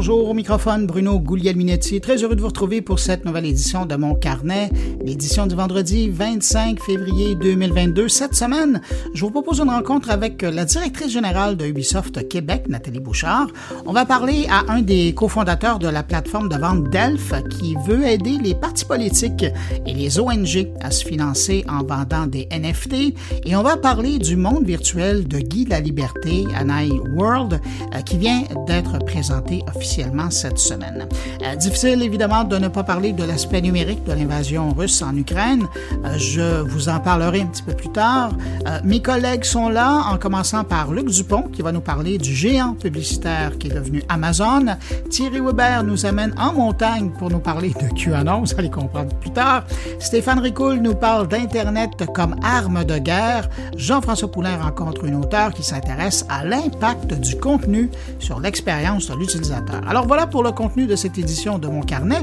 bonjour au microphone Bruno Guglielminetti. Très heureux de vous retrouver pour cette nouvelle édition de mon carnet, l'édition du vendredi 25 février 2022. Cette semaine, je vous propose une rencontre avec la directrice générale de Ubisoft Québec, Nathalie Bouchard. On va parler à un des cofondateurs de la plateforme de vente Delph qui veut aider les partis politiques et les ONG à se financer en vendant des NFT. Et on va parler du monde virtuel de Guy la Liberté, Anaï World, euh, qui vient d'être présenté officiellement cette semaine. Euh, difficile évidemment de ne pas parler de l'aspect numérique de l'invasion russe en Ukraine. Euh, je vous en parlerai un petit peu plus tard. Euh, mes collègues sont là, en commençant par Luc Dupont, qui va nous parler du géant publicitaire qui est devenu Amazon. Thierry Weber nous amène en montagne pour nous parler de QAnon, vous allez comprendre plus tard. Stéphane Ricoul nous parle d'Internet comme arme de guerre. Jean-François Poulain rencontre une auteure qui s'intéresse à l'impact du contenu sur l'expérience de l'utilisateur. Alors voilà pour le contenu de cette édition de mon carnet.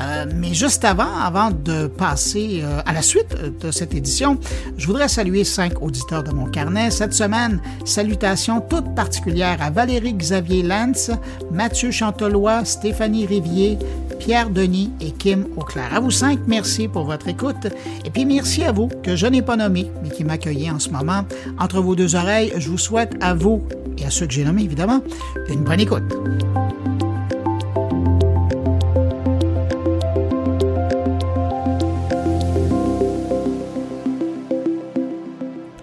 Euh, mais juste avant, avant de passer euh, à la suite de cette édition, je voudrais saluer cinq auditeurs de mon carnet. Cette semaine, salutations toutes particulières à Valérie Xavier Lantz, Mathieu Chantelois, Stéphanie Rivier, Pierre Denis et Kim Auclair. À vous cinq, merci pour votre écoute. Et puis merci à vous que je n'ai pas nommé, mais qui m'accueillez en ce moment. Entre vos deux oreilles, je vous souhaite à vous et à ceux que j'ai nommés, évidemment, une bonne écoute.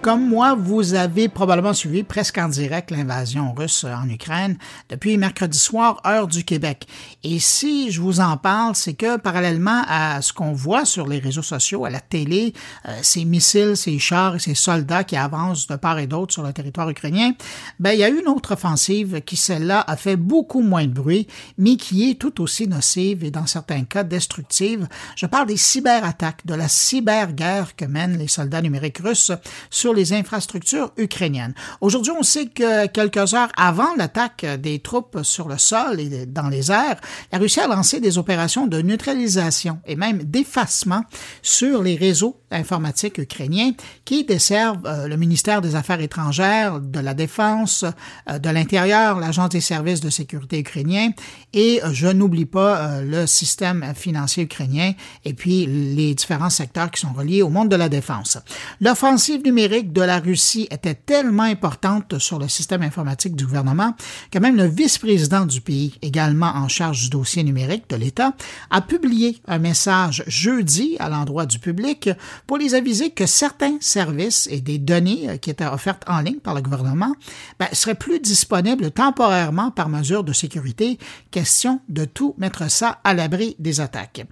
Comme moi, vous avez probablement suivi presque en direct l'invasion russe en Ukraine depuis mercredi soir, heure du Québec. Et si je vous en parle, c'est que parallèlement à ce qu'on voit sur les réseaux sociaux, à la télé, euh, ces missiles, ces chars et ces soldats qui avancent de part et d'autre sur le territoire ukrainien, ben, il y a une autre offensive qui, celle-là, a fait beaucoup moins de bruit, mais qui est tout aussi nocive et dans certains cas destructive. Je parle des cyberattaques, de la cyberguerre que mènent les soldats numériques russes sur les infrastructures ukrainiennes. Aujourd'hui, on sait que quelques heures avant l'attaque des troupes sur le sol et dans les airs, la Russie a lancé des opérations de neutralisation et même d'effacement sur les réseaux informatiques ukrainiens qui desservent euh, le ministère des Affaires étrangères, de la Défense, euh, de l'Intérieur, l'Agence des services de sécurité ukrainien et euh, je n'oublie pas le système financier ukrainien et puis les différents secteurs qui sont reliés au monde de la défense. L'offensive numérique de la Russie était tellement importante sur le système informatique du gouvernement que même le vice-président du pays, également en charge du dossier numérique de l'État, a publié un message jeudi à l'endroit du public pour les aviser que certains services et des données euh, qui étaient offertes en ligne par le gouvernement ben, seraient plus disponibles temporairement par mesure de sécurité. Question de tout mettre ça à l'abri des attaques.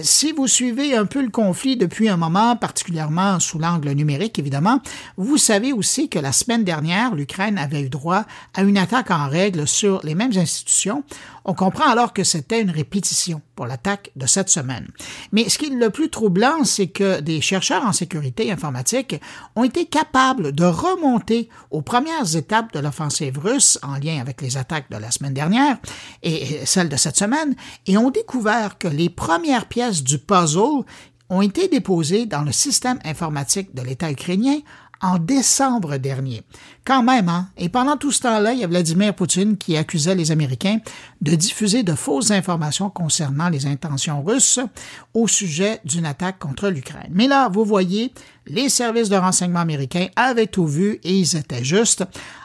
Si vous suivez un peu le conflit depuis un moment, particulièrement sous l'angle numérique, évidemment, vous savez aussi que la semaine dernière, l'Ukraine avait eu droit à une attaque en règle sur les mêmes institutions. On comprend alors que c'était une répétition pour l'attaque de cette semaine. Mais ce qui est le plus troublant, c'est que des chercheurs en sécurité informatique ont été capables de remonter aux premières étapes de l'offensive russe en lien avec les attaques de la semaine dernière et celles de cette semaine et ont découvert que les premières pièces du puzzle ont été déposées dans le système informatique de l'État ukrainien en décembre dernier. Quand même, hein? Et pendant tout ce temps-là, il y a Vladimir Poutine qui accusait les Américains de diffuser de fausses informations concernant les intentions russes au sujet d'une attaque contre l'Ukraine. Mais là, vous voyez, les services de renseignement américains avaient tout vu et ils étaient justes.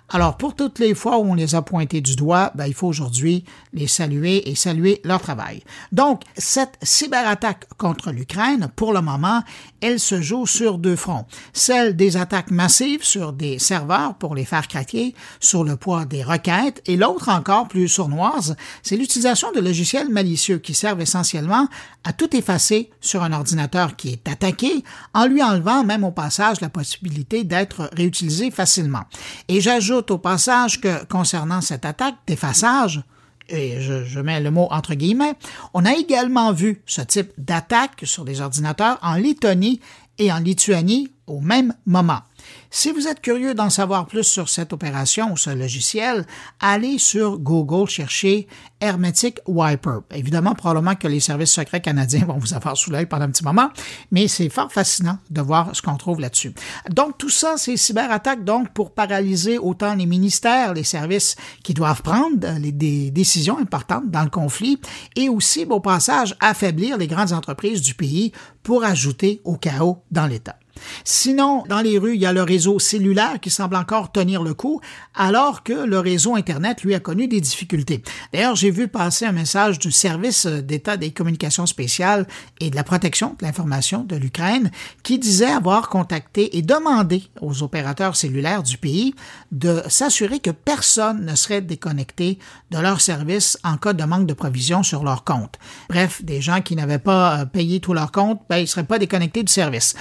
Alors, pour toutes les fois où on les a pointés du doigt, ben, il faut aujourd'hui les saluer et saluer leur travail. Donc, cette cyberattaque contre l'Ukraine, pour le moment, elle se joue sur deux fronts. Celle des attaques massives sur des serveurs pour les faire craquer sur le poids des requêtes et l'autre encore plus sournoise, c'est l'utilisation de logiciels malicieux qui servent essentiellement à tout effacer sur un ordinateur qui est attaqué en lui enlevant même au passage la possibilité d'être réutilisé facilement. Et j'ajoute au passage que concernant cette attaque d'effaçage, et je, mets le mot entre guillemets, on a également vu ce type d'attaque sur des ordinateurs en Lettonie et en Lituanie au même moment. Si vous êtes curieux d'en savoir plus sur cette opération ou ce logiciel, allez sur Google chercher Hermetic Wiper. Évidemment, probablement que les services secrets canadiens vont vous avoir sous l'œil pendant un petit moment, mais c'est fort fascinant de voir ce qu'on trouve là-dessus. Donc, tout ça, c'est cyberattaque, donc, pour paralyser autant les ministères, les services qui doivent prendre des décisions importantes dans le conflit et aussi, au passage, affaiblir les grandes entreprises du pays pour ajouter au chaos dans l'État. Sinon, dans les rues, il y a le réseau cellulaire qui semble encore tenir le coup, alors que le réseau Internet, lui, a connu des difficultés. D'ailleurs, j'ai vu passer un message du service d'État des communications spéciales et de la protection de l'information de l'Ukraine qui disait avoir contacté et demandé aux opérateurs cellulaires du pays de s'assurer que personne ne serait déconnecté de leur service en cas de manque de provision sur leur compte. Bref, des gens qui n'avaient pas euh, payé tout leur compte, ben, ils ne seraient pas déconnectés du service.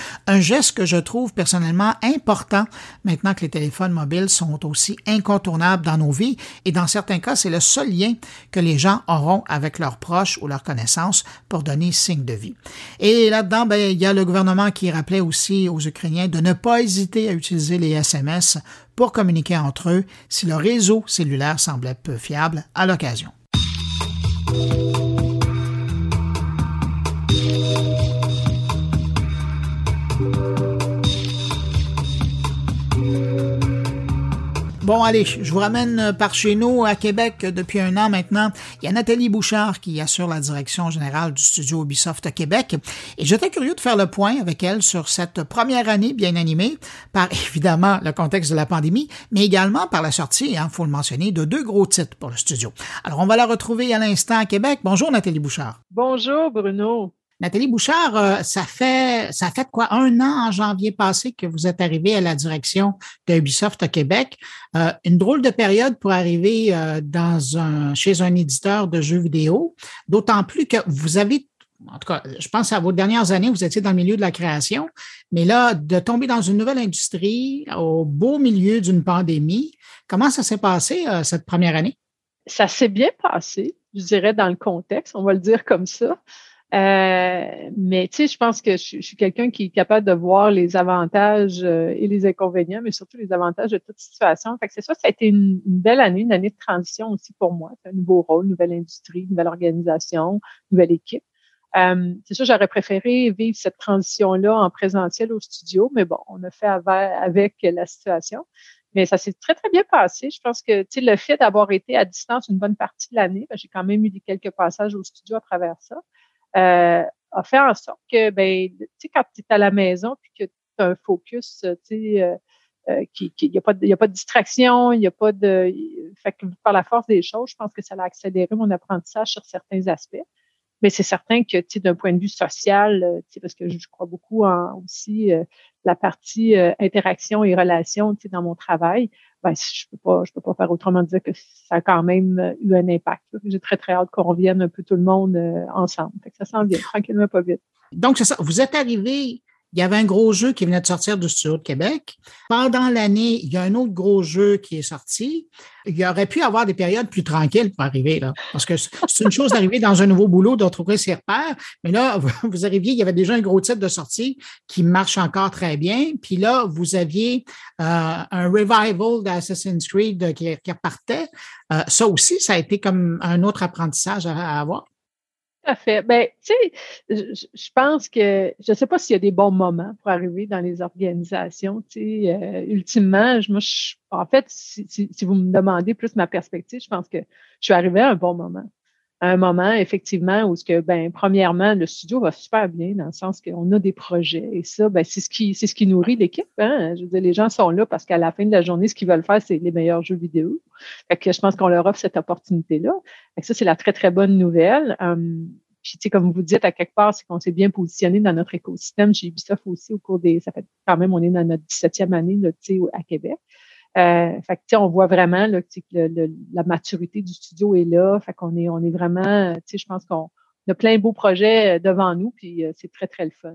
Que je trouve personnellement important maintenant que les téléphones mobiles sont aussi incontournables dans nos vies et dans certains cas, c'est le seul lien que les gens auront avec leurs proches ou leurs connaissances pour donner signe de vie. Et là-dedans, ben, il y a le gouvernement qui rappelait aussi aux Ukrainiens de ne pas hésiter à utiliser les SMS pour communiquer entre eux si le réseau cellulaire semblait peu fiable à l'occasion. Bon, allez, je vous ramène par chez nous à Québec depuis un an maintenant. Il y a Nathalie Bouchard qui assure la direction générale du studio Ubisoft Québec. Et j'étais curieux de faire le point avec elle sur cette première année bien animée par évidemment le contexte de la pandémie, mais également par la sortie, il hein, faut le mentionner, de deux gros titres pour le studio. Alors, on va la retrouver à l'instant à Québec. Bonjour Nathalie Bouchard. Bonjour Bruno. Nathalie Bouchard, euh, ça fait quoi? Un an en janvier passé que vous êtes arrivée à la direction de Ubisoft à Québec. Euh, une drôle de période pour arriver euh, chez un éditeur de jeux vidéo, d'autant plus que vous avez en tout cas, je pense à vos dernières années, vous étiez dans le milieu de la création, mais là, de tomber dans une nouvelle industrie au beau milieu d'une pandémie, comment ça s'est passé cette première année? Ça s'est bien passé, je dirais, dans le contexte, on va le dire comme ça. Euh, mais tu sais, je pense que je, suis quelqu'un qui est capable de voir les avantages euh, et les inconvénients, mais surtout les avantages de toute situation. Fait que c'est ça, ça a été une, belle année, une année de transition aussi pour moi. Un nouveau rôle, nouvelle industrie, nouvelle organisation, nouvelle équipe. Euh, c'est sûr, j'aurais préféré vivre cette transition-là en présentiel au studio, mais bon, on a fait avec, la situation. Mais ça s'est très, très bien passé. Je pense que le fait d'avoir été à distance une bonne partie de l'année, ben, j'ai quand même eu quelques passages au studio à travers ça. Euh, a fait en sorte que, ben, tu sais, quand tu es à la maison puis que tu as un focus, tu sais, euh, euh, qui, il n'y a, de, y a pas de distraction, il n'y a pas de. Fait que par la force des choses, je pense que ça a accéléré mon apprentissage sur certains aspects. Mais c'est certain que, tu sais, d'un point de vue social, tu sais, parce que je crois beaucoup en aussi la partie interaction et relation, tu sais, dans mon travail, ben, je peux pas, je peux pas faire autrement dire que ça a quand même euh, eu un impact. J'ai très, très hâte qu'on revienne un peu tout le monde euh, ensemble. ça sent bien, tranquillement, pas vite. Donc, c'est ça. Vous êtes arrivé il y avait un gros jeu qui venait de sortir du studio de Québec. Pendant l'année, il y a un autre gros jeu qui est sorti. Il y aurait pu avoir des périodes plus tranquilles pour arriver là, parce que c'est une chose d'arriver dans un nouveau boulot, de retrouver ses repères. Mais là, vous arriviez, il y avait déjà un gros titre de sortie qui marche encore très bien. Puis là, vous aviez euh, un revival d'Assassin's Creed qui, qui repartait. Euh, ça aussi, ça a été comme un autre apprentissage à avoir. À fait. Ben, tu sais, je, pense que je ne sais pas s'il y a des bons moments pour arriver dans les organisations. Tu sais, euh, ultimement, moi, en fait, si, si, vous me demandez plus ma perspective, je pense que je suis arrivée à un bon moment un moment, effectivement, où ce que, ben, premièrement, le studio va super bien dans le sens qu'on a des projets. Et ça, ben, c'est ce qui, c'est ce qui nourrit l'équipe. Hein? Je veux dire, les gens sont là parce qu'à la fin de la journée, ce qu'ils veulent faire, c'est les meilleurs jeux vidéo. Fait que je pense qu'on leur offre cette opportunité-là. ça, c'est la très, très bonne nouvelle. Hum, puis, tu sais, comme vous dites, à quelque part, c'est qu'on s'est bien positionné dans notre écosystème. Chez Ubisoft aussi, au cours des, ça fait quand même, on est dans notre 17e année, tu sais, à Québec. Euh, fait que, on voit vraiment là, que le, la maturité du studio est là. Fait qu'on est, on est vraiment, je pense qu'on a plein de beaux projets euh, devant nous, puis euh, c'est très, très le fun.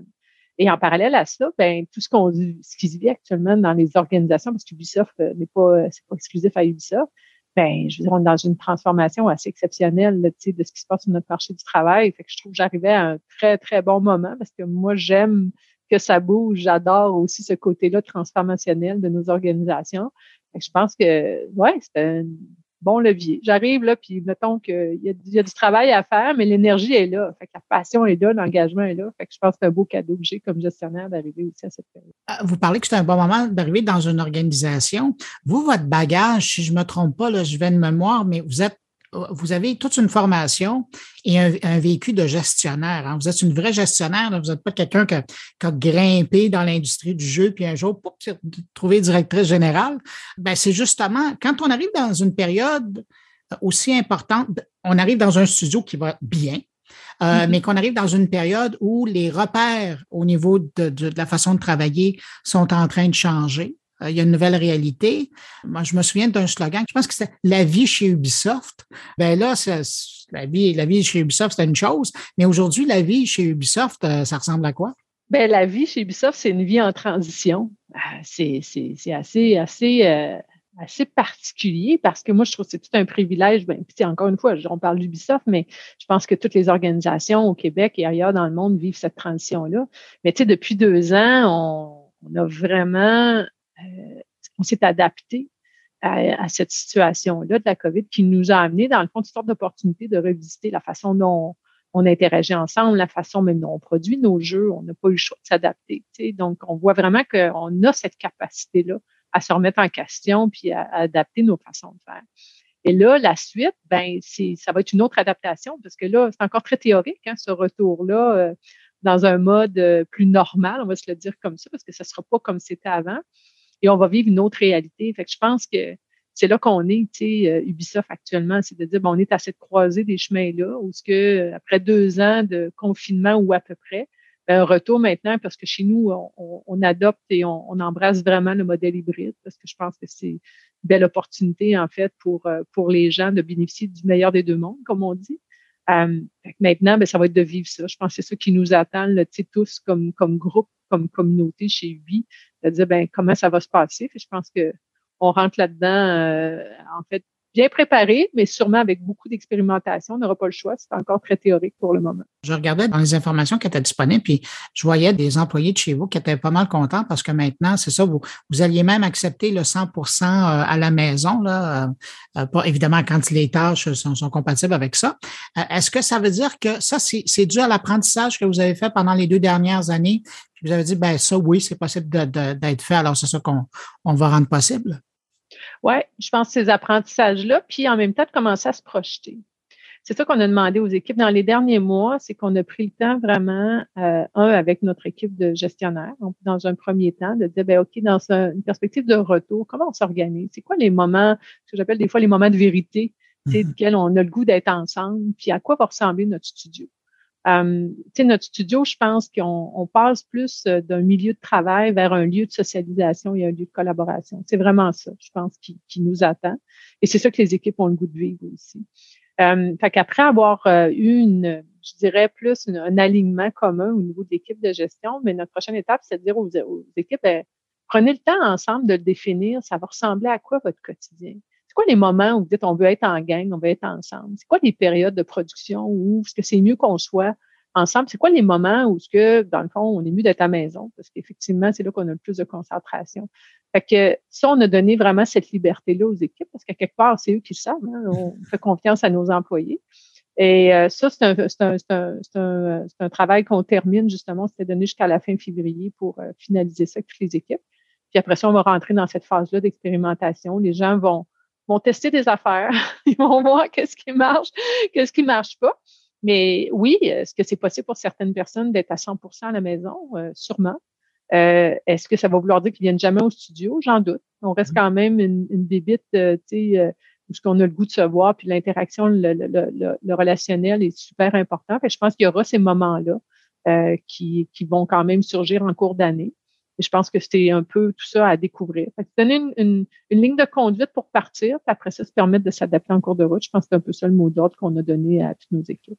Et en parallèle à ça, ben, tout ce qu'on ce qui se vit actuellement dans les organisations, parce qu'Ubisoft n'est pas, c'est pas exclusif à Ubisoft, ben, je veux dire, on est dans une transformation assez exceptionnelle de ce qui se passe sur notre marché du travail. Fait que je trouve que j'arrivais à un très, très bon moment parce que moi, j'aime que ça bouge. J'adore aussi ce côté-là transformationnel de nos organisations. je pense que, ouais, c'est un bon levier. J'arrive là, puis mettons qu'il y, y, a du travail à faire, mais l'énergie est là. Fait que la passion est là, l'engagement est là. Je pense que c'est un beau cadeau que j'ai comme gestionnaire d'arriver aussi à cette période. Ah, vous parlez que c'est un bon moment d'arriver dans une organisation. Vous, votre bagage, si je ne me trompe pas, je vais de mémoire, mais vous êtes vous avez toute une formation et un, vécu de gestionnaire. Hein. Vous êtes une vraie gestionnaire. Vous n'êtes pas quelqu'un qui, a grimpé dans l'industrie du jeu, puis un jour, pouf, trouvé directrice générale. Ben, c'est justement, quand on arrive dans une période aussi importante, on arrive dans un studio qui va bien, euh, mm-hmm. mais qu'on arrive dans une période où les repères au niveau de, la façon de travailler sont en train de changer. Euh, il y a une nouvelle réalité. Moi, je me souviens d'un slogan, je pense que c'était la vie chez Ubisoft. Ben là, la vie, la vie chez Ubisoft, c'était une chose, mais aujourd'hui, la vie chez Ubisoft, euh, ça ressemble à quoi? Ben, la vie chez Ubisoft, c'est une vie en transition. Euh, c'est, assez, assez, assez particulier parce que moi, je trouve que c'est tout un privilège. Ben, encore une fois, on parle d'Ubisoft, mais je pense que toutes les organisations au Québec et ailleurs dans le monde vivent cette transition-là. Mais tu sais, depuis deux ans, on, a vraiment on s'est adapté à, cette situation-là de la COVID qui nous a amené, dans le fond, une sorte d'opportunité de revisiter la façon dont on interagit ensemble, la façon même dont on produit nos jeux. On n'a pas eu le choix de s'adapter. Donc, on voit vraiment qu'on a cette capacité-là à se remettre en question puis à, adapter nos façons de faire. Et là, la suite, ben, ça va être une autre adaptation parce que là, c'est encore très théorique, hein, ce retour-là euh, dans un mode euh, plus normal, on va se le dire comme ça, parce que ça ne sera pas comme c'était avant et on va vivre une autre réalité. Fait que je pense que c'est là qu'on est, tu sais, euh, Ubisoft actuellement, c'est de dire, bon, on est à cette croisée des chemins-là, où ce que après deux ans de confinement ou à peu près, ben, un retour maintenant, parce que chez nous, on, adopte et on, embrasse vraiment le modèle hybride, parce que je pense que c'est une belle opportunité, en fait, pour, euh, pour les gens de bénéficier du meilleur des deux mondes, comme on dit. Euh, maintenant, ben, ça va être de vivre ça. Je pense que c'est ça qui nous attend, là, tous comme, comme groupe, comme communauté chez Ubi, de dire ben, comment ça va se passer? je pense que on rentre là-dedans, euh, en fait, bien préparé, mais sûrement avec beaucoup d'expérimentation. On n'aura pas le choix. C'est encore très théorique pour le moment. Je regardais dans les informations qui étaient disponibles, puis je voyais des employés de chez vous qui étaient pas mal contents parce que maintenant, c'est ça, vous, vous alliez même accepter le 100% euh, à la maison, là, euh, pas évidemment quand les tâches sont, compatibles avec ça. Est-ce que ça veut dire que ça, c'est dû à l'apprentissage que vous avez fait pendant les deux dernières années? Vous avez dit, ben ça, oui, c'est possible d'être fait, alors c'est ça qu'on on va rendre possible. Oui, je pense ces apprentissages-là, puis en même temps de commencer à se projeter. C'est ça qu'on a demandé aux équipes dans les derniers mois, c'est qu'on a pris le temps vraiment, euh, un, avec notre équipe de gestionnaires, donc dans un premier temps, de dire, ben, OK, dans une perspective de retour, comment on s'organise? C'est quoi les moments, ce que j'appelle des fois les moments de vérité, mm on a le goût d'être ensemble, puis à quoi va ressembler notre studio? Euh, notre studio, je pense qu'on on passe plus euh, d'un milieu de travail vers un lieu de socialisation et un lieu de collaboration. C'est vraiment ça, je pense, qui, qui, nous attend. Et c'est ça que les équipes ont le goût de vivre aussi. Euh, fait qu'après avoir euh, eu une, je dirais plus un alignement commun au niveau de l'équipe de gestion, mais notre prochaine étape, c'est de dire aux, équipes, ben, prenez le temps ensemble de le définir. Ça va ressembler à quoi votre quotidien? C'est quoi les moments où vous dites on veut être en gang, on veut être ensemble? C'est quoi les périodes de production où est-ce que c'est mieux qu'on soit ensemble? C'est quoi les moments où ce que, dans le fond, on est mieux d'être à la maison? Parce qu'effectivement, c'est là qu'on a le plus de concentration. Fait que ça, on a donné vraiment cette liberté-là aux équipes parce qu'à quelque part, c'est eux qui le savent. Hein. On fait confiance à nos employés. Et euh, ça, c'est un, un, un, un, un, travail qu'on termine justement. C'était donné jusqu'à la fin février pour euh, finaliser ça avec toutes les équipes. Puis après ça, on va rentrer dans cette phase-là d'expérimentation. Les gens vont vont tester des affaires, ils vont voir qu'est-ce qui marche, qu'est-ce qui marche pas. Mais oui, est-ce que c'est possible pour certaines personnes d'être à 100% à la maison? Euh, sûrement. Euh, est-ce que ça va vouloir dire qu'ils viennent jamais au studio? J'en doute. On reste quand même une, une bébite, euh, tu sais, où ce qu'on a le goût de se voir, puis l'interaction, le, le, le, relationnel est super important. je pense qu'il y aura ces moments-là qui, qui vont quand même surgir en cours d'année je pense que c'était un peu tout ça à découvrir. Fait donner une, ligne de conduite pour partir, puis après ça, se permettre de s'adapter en cours de route. Je pense que c'est un peu ça le mot d'ordre qu'on a donné à toutes nos équipes.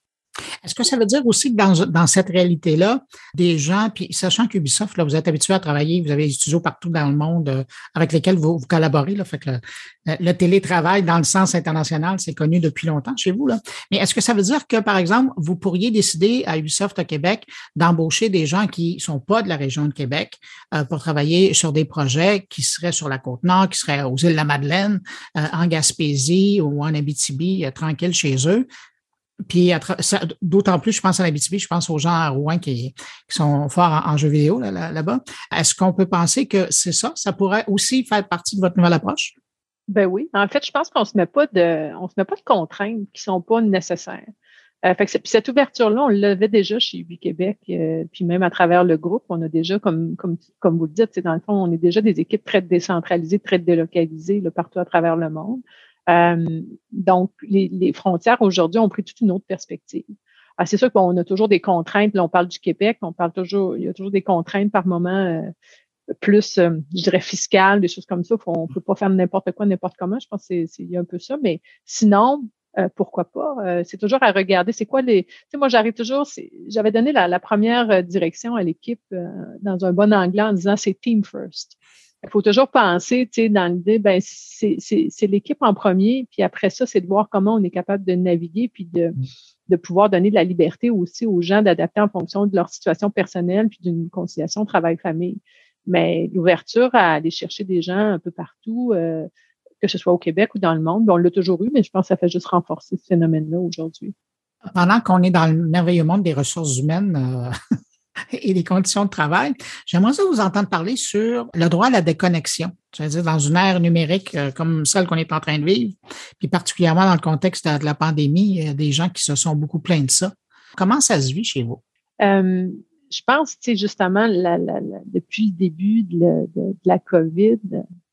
Est-ce que ça veut dire aussi que dans, dans cette réalité-là, des gens, puis sachant qu'Ubisoft, là, vous êtes habitué à travailler, vous avez des studios partout dans le monde euh, avec lesquels vous, vous collaborez, là, fait que le, télétravail dans le sens international, c'est connu depuis longtemps chez vous. Là. Mais est-ce que ça veut dire que, par exemple, vous pourriez décider à Ubisoft au Québec d'embaucher des gens qui sont pas de la région de Québec euh, pour travailler sur des projets qui seraient sur la côte nord, qui seraient aux îles de la Madeleine, euh, en Gaspésie ou en Abitibi, euh, tranquille chez eux. Puis d'autant plus, je pense à l'Abitibi, je pense aux gens à Rouen qui, sont forts en, jeux vidéo là-bas. Est-ce qu'on peut penser que c'est ça? Ça pourrait aussi faire partie de votre nouvelle approche? Ben oui. En fait, je pense qu'on se met pas de, on se met pas de contraintes qui sont pas nécessaires. Euh, fait que cette ouverture-là, on l'avait déjà chez Ubi Québec, euh, puis même à travers le groupe, on a déjà, comme, comme, comme vous le dites, dans le fond, on est déjà des équipes très décentralisées, très délocalisées là, partout à travers le monde. Euh, donc, les, les frontières aujourd'hui ont pris toute une autre perspective. Ah, c'est sûr qu'on a toujours des contraintes. Là, on parle du Québec, on parle toujours, il y a toujours des contraintes par moment euh, plus, euh, je dirais, fiscales, des choses comme ça. On ne peut pas faire n'importe quoi, n'importe comment. Je pense qu'il y a un peu ça. Mais sinon, euh, pourquoi pas? c'est toujours à regarder. C'est quoi les. Tu sais, moi, j'arrive toujours. J'avais donné la, la, première direction à l'équipe dans un bon anglais en disant c'est team first. Il faut toujours penser, tu sais, dans l'idée, ben, c'est l'équipe en premier, puis après ça, c'est de voir comment on est capable de naviguer, puis de, mm. de pouvoir donner de la liberté aussi aux gens d'adapter en fonction de leur situation personnelle, puis d'une conciliation travail-famille. Mais l'ouverture à aller chercher des gens un peu partout, euh, que ce soit au Québec ou dans le monde, ben, on l'a toujours eu, mais je pense que ça fait juste renforcer ce phénomène-là aujourd'hui. Pendant qu'on est dans le merveilleux monde des ressources humaines, euh, et les conditions de travail. J'aimerais vous entendre parler sur le droit à la déconnexion, c'est-à-dire dans une ère numérique euh, comme celle qu'on est en train de vivre, puis particulièrement dans le contexte de la pandémie, il y a des gens qui se sont beaucoup plaints de ça. Comment ça se vit chez vous? Euh, je pense, tu sais, justement, depuis le début de, la COVID,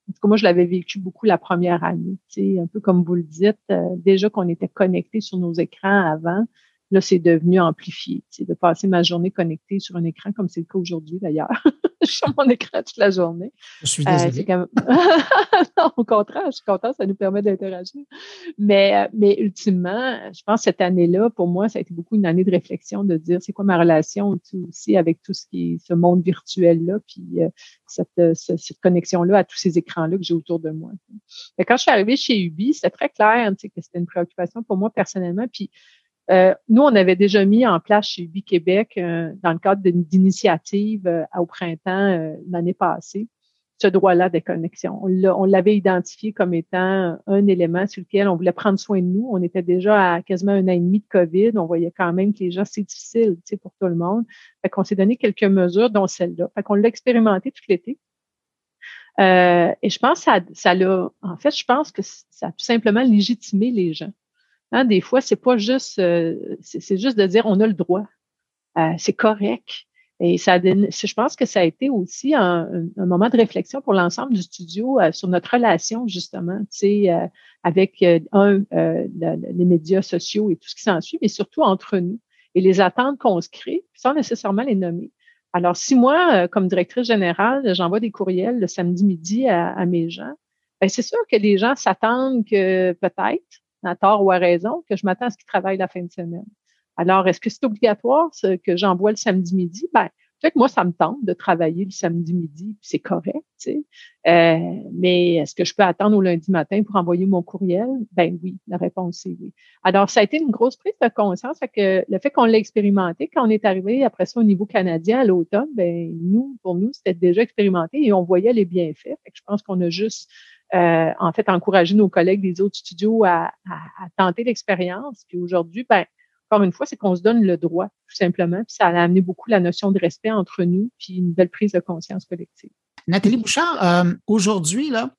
en tout cas, moi, je l'avais vécu beaucoup la première année. Tu sais, un peu comme vous le dites, euh, déjà qu'on était connectés sur nos écrans avant, Là, c'est devenu amplifié. C'est de passer ma journée connectée sur un écran, comme c'est le cas aujourd'hui d'ailleurs. je suis sur mon écran toute la journée. Je suis euh, désolée. non, au contraire, je suis contente, ça nous permet d'interagir. Mais, euh, mais ultimement, je pense que cette année-là, pour moi, ça a été beaucoup une année de réflexion, de dire c'est quoi ma relation aussi avec tout ce qui est ce monde virtuel-là, puis euh, cette, cette connexion-là à tous ces écrans-là que j'ai autour de moi. Mais quand je suis arrivée chez Ubi, c'était très clair que c'était une préoccupation pour moi personnellement. Puis euh, nous, on avait déjà mis en place chez Ubi Québec, euh, dans le cadre d'initiative euh, au printemps l'année passée, ce droit-là des connexions. On l'avait identifié comme étant un élément sur lequel on voulait prendre soin de nous. On était déjà à quasiment un an et demi de COVID. On voyait quand même que les gens, c'est difficile pour tout le monde. Fait qu'on s'est donné quelques mesures, dont celle-là. Fait qu'on l'a expérimenté tout l'été. et je pense que ça, ça l'a, en fait, je pense que ça a tout simplement légitimé les gens. Hein, des fois, c'est pas juste, euh, c'est juste de dire on a le droit, euh, c'est correct. Et ça, je pense que ça a été aussi un, moment de réflexion pour l'ensemble du studio euh, sur notre relation justement, tu sais, avec un les médias sociaux et tout ce qui s'ensuit, mais surtout entre nous et les attentes qu'on se crée sans nécessairement les nommer. Alors, si moi, comme directrice générale, j'envoie des courriels le samedi midi à, à mes gens, ben c'est sûr que les gens s'attendent que peut-être à tort ou à raison, que je m'attends à ce qu'ils travaillent la fin de semaine. Alors, est-ce que c'est obligatoire ce que j'envoie le samedi midi? Ben, fait que moi, ça me tente de travailler le samedi midi, c'est correct, tu sais. Euh, mais est-ce que je peux attendre au lundi matin pour envoyer mon courriel? Ben oui, la réponse est oui. Alors, ça a été une grosse prise de conscience, fait que le fait qu'on l'ait expérimenté, quand on est arrivé après ça au niveau canadien à l'automne, ben nous, pour nous, c'était déjà expérimenté et on voyait les bienfaits. Fait que je pense qu'on a juste euh, en fait, encourager nos collègues des autres studios à, tenter l'expérience. Puis aujourd'hui, ben, encore une fois, c'est qu'on se donne le droit, tout simplement. Puis ça a amené beaucoup la notion de respect entre nous, puis une belle prise de conscience collective. Nathalie Bouchard, euh, aujourd'hui, là,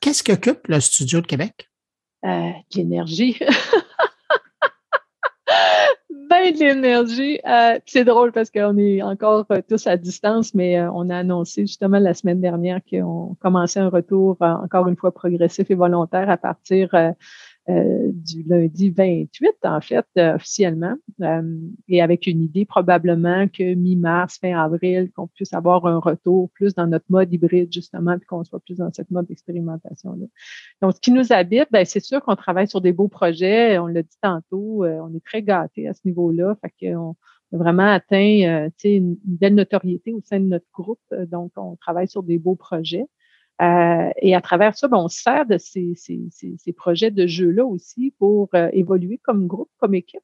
qu'est-ce qu'occupe le studio de Québec? Euh, l'énergie. de l'énergie. Euh, c'est drôle parce qu'on est encore euh, tous à distance, mais euh, on a annoncé justement la semaine dernière qu'on commençait un retour encore une fois progressif et volontaire à partir du lundi 28, en fait, officiellement, et avec une idée probablement que mi-mars, fin avril, qu'on puisse avoir un retour plus dans notre mode hybride, justement, puis qu'on soit plus dans cette mode d'expérimentation-là. Donc, ce qui nous habite, ben, c'est sûr qu'on travaille sur des beaux projets. On l'a dit tantôt, on est très gâtés à ce niveau-là. Fait qu'on a vraiment atteint euh, une, belle notoriété au sein de notre groupe. Euh, donc, on travaille sur des beaux projets. Euh, et à travers ça, ben, on se sert de ces, ces, ces, projets de jeu-là aussi pour évoluer comme groupe, comme équipe.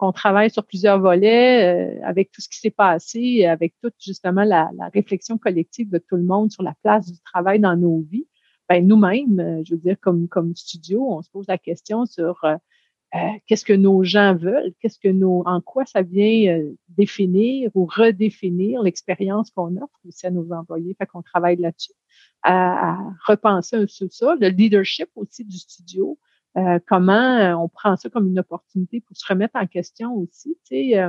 On travaille sur plusieurs volets avec tout ce qui s'est passé, avec toute justement la, la, réflexion collective de tout le monde sur la place du travail dans nos vies. Ben, nous-mêmes, je veux dire, comme, comme studio, on se pose la question sur euh, qu'est-ce que nos gens veulent, qu'est-ce que nos, en quoi ça vient euh, définir ou redéfinir l'expérience qu'on offre aussi à nos employés? Fait qu'on travaille là-dessus, à, repenser un peu ça, le leadership aussi du studio, euh, comment on prend ça comme une opportunité pour se remettre en question aussi. Tu sais,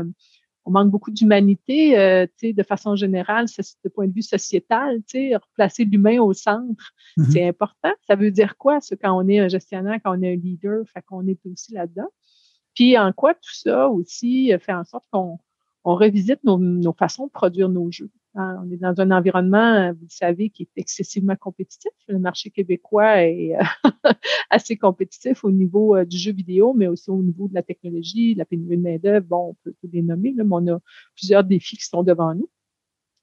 on manque beaucoup d'humanité, euh, de façon générale, de point de vue sociétal, replacer l'humain au centre, mm-hmm. c'est important. Ça veut dire quoi, ce, quand on est un gestionnaire, quand on est un leader, fait qu'on est aussi là-dedans. Puis en quoi tout ça aussi fait en sorte qu'on on revisite nos, nos façons de produire nos jeux? Hein, on est dans un environnement, vous le savez, qui est excessivement compétitif. Le marché québécois est euh, assez compétitif au niveau euh, du jeu vidéo, mais aussi au niveau de la technologie, la pénurie de main-d'œuvre. Bon, on peut tout les nommer, mais on a plusieurs défis qui sont devant nous.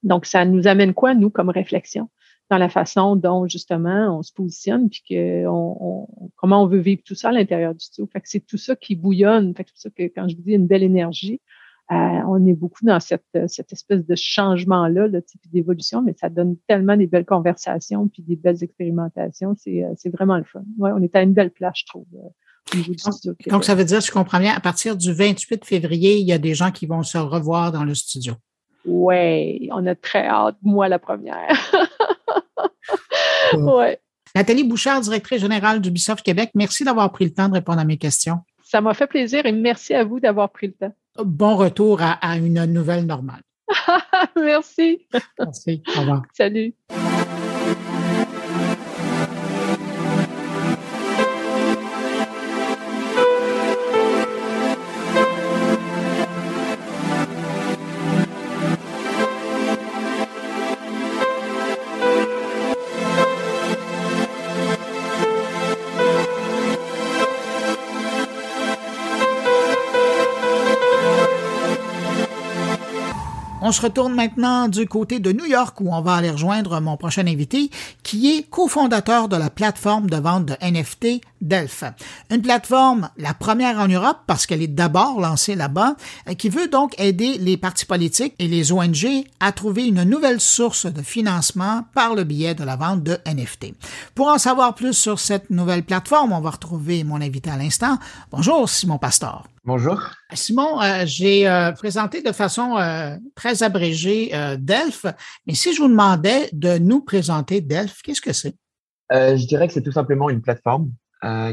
Donc, ça nous amène quoi, nous, comme réflexion, dans la façon dont, justement, on se positionne, puis que on, comment on veut vivre tout ça à l'intérieur du studio? Fait que c'est tout ça qui bouillonne. Fait que tout ça que, quand je vous dis une belle énergie, euh, on est beaucoup dans cette, cette espèce de changement-là, le type d'évolution, mais ça donne tellement des belles conversations puis des belles expérimentations. C'est, euh, vraiment le fun. Ouais, on est à une belle place, je trouve. Euh, donc, donc, ça veut dire, je comprends bien, à partir du 28 février, il y a des gens qui vont se revoir dans le studio. Oui, on a très hâte, moi la première. ouais. Nathalie Bouchard, directrice générale d'Ubisoft Québec, merci d'avoir pris le temps de répondre à mes questions. Ça m'a fait plaisir et merci à vous d'avoir pris le temps bon retour à, une nouvelle normale. Merci. Merci. Au revoir. Salut. On se retourne maintenant du côté de New York où on va aller rejoindre mon prochain invité qui est cofondateur de la plateforme de vente de NFT Delph. Une plateforme, la première en Europe parce qu'elle est d'abord lancée là-bas, qui veut donc aider les partis politiques et les ONG à trouver une nouvelle source de financement par le biais de la vente de NFT. Pour en savoir plus sur cette nouvelle plateforme, on va retrouver mon invité à l'instant. Bonjour Simon Pastor. Bonjour. Simon, euh, j'ai euh, présenté de façon euh, très abrégée Delph, mais si je vous demandais de nous présenter Delph, qu'est-ce que c'est? je dirais que c'est tout simplement une plateforme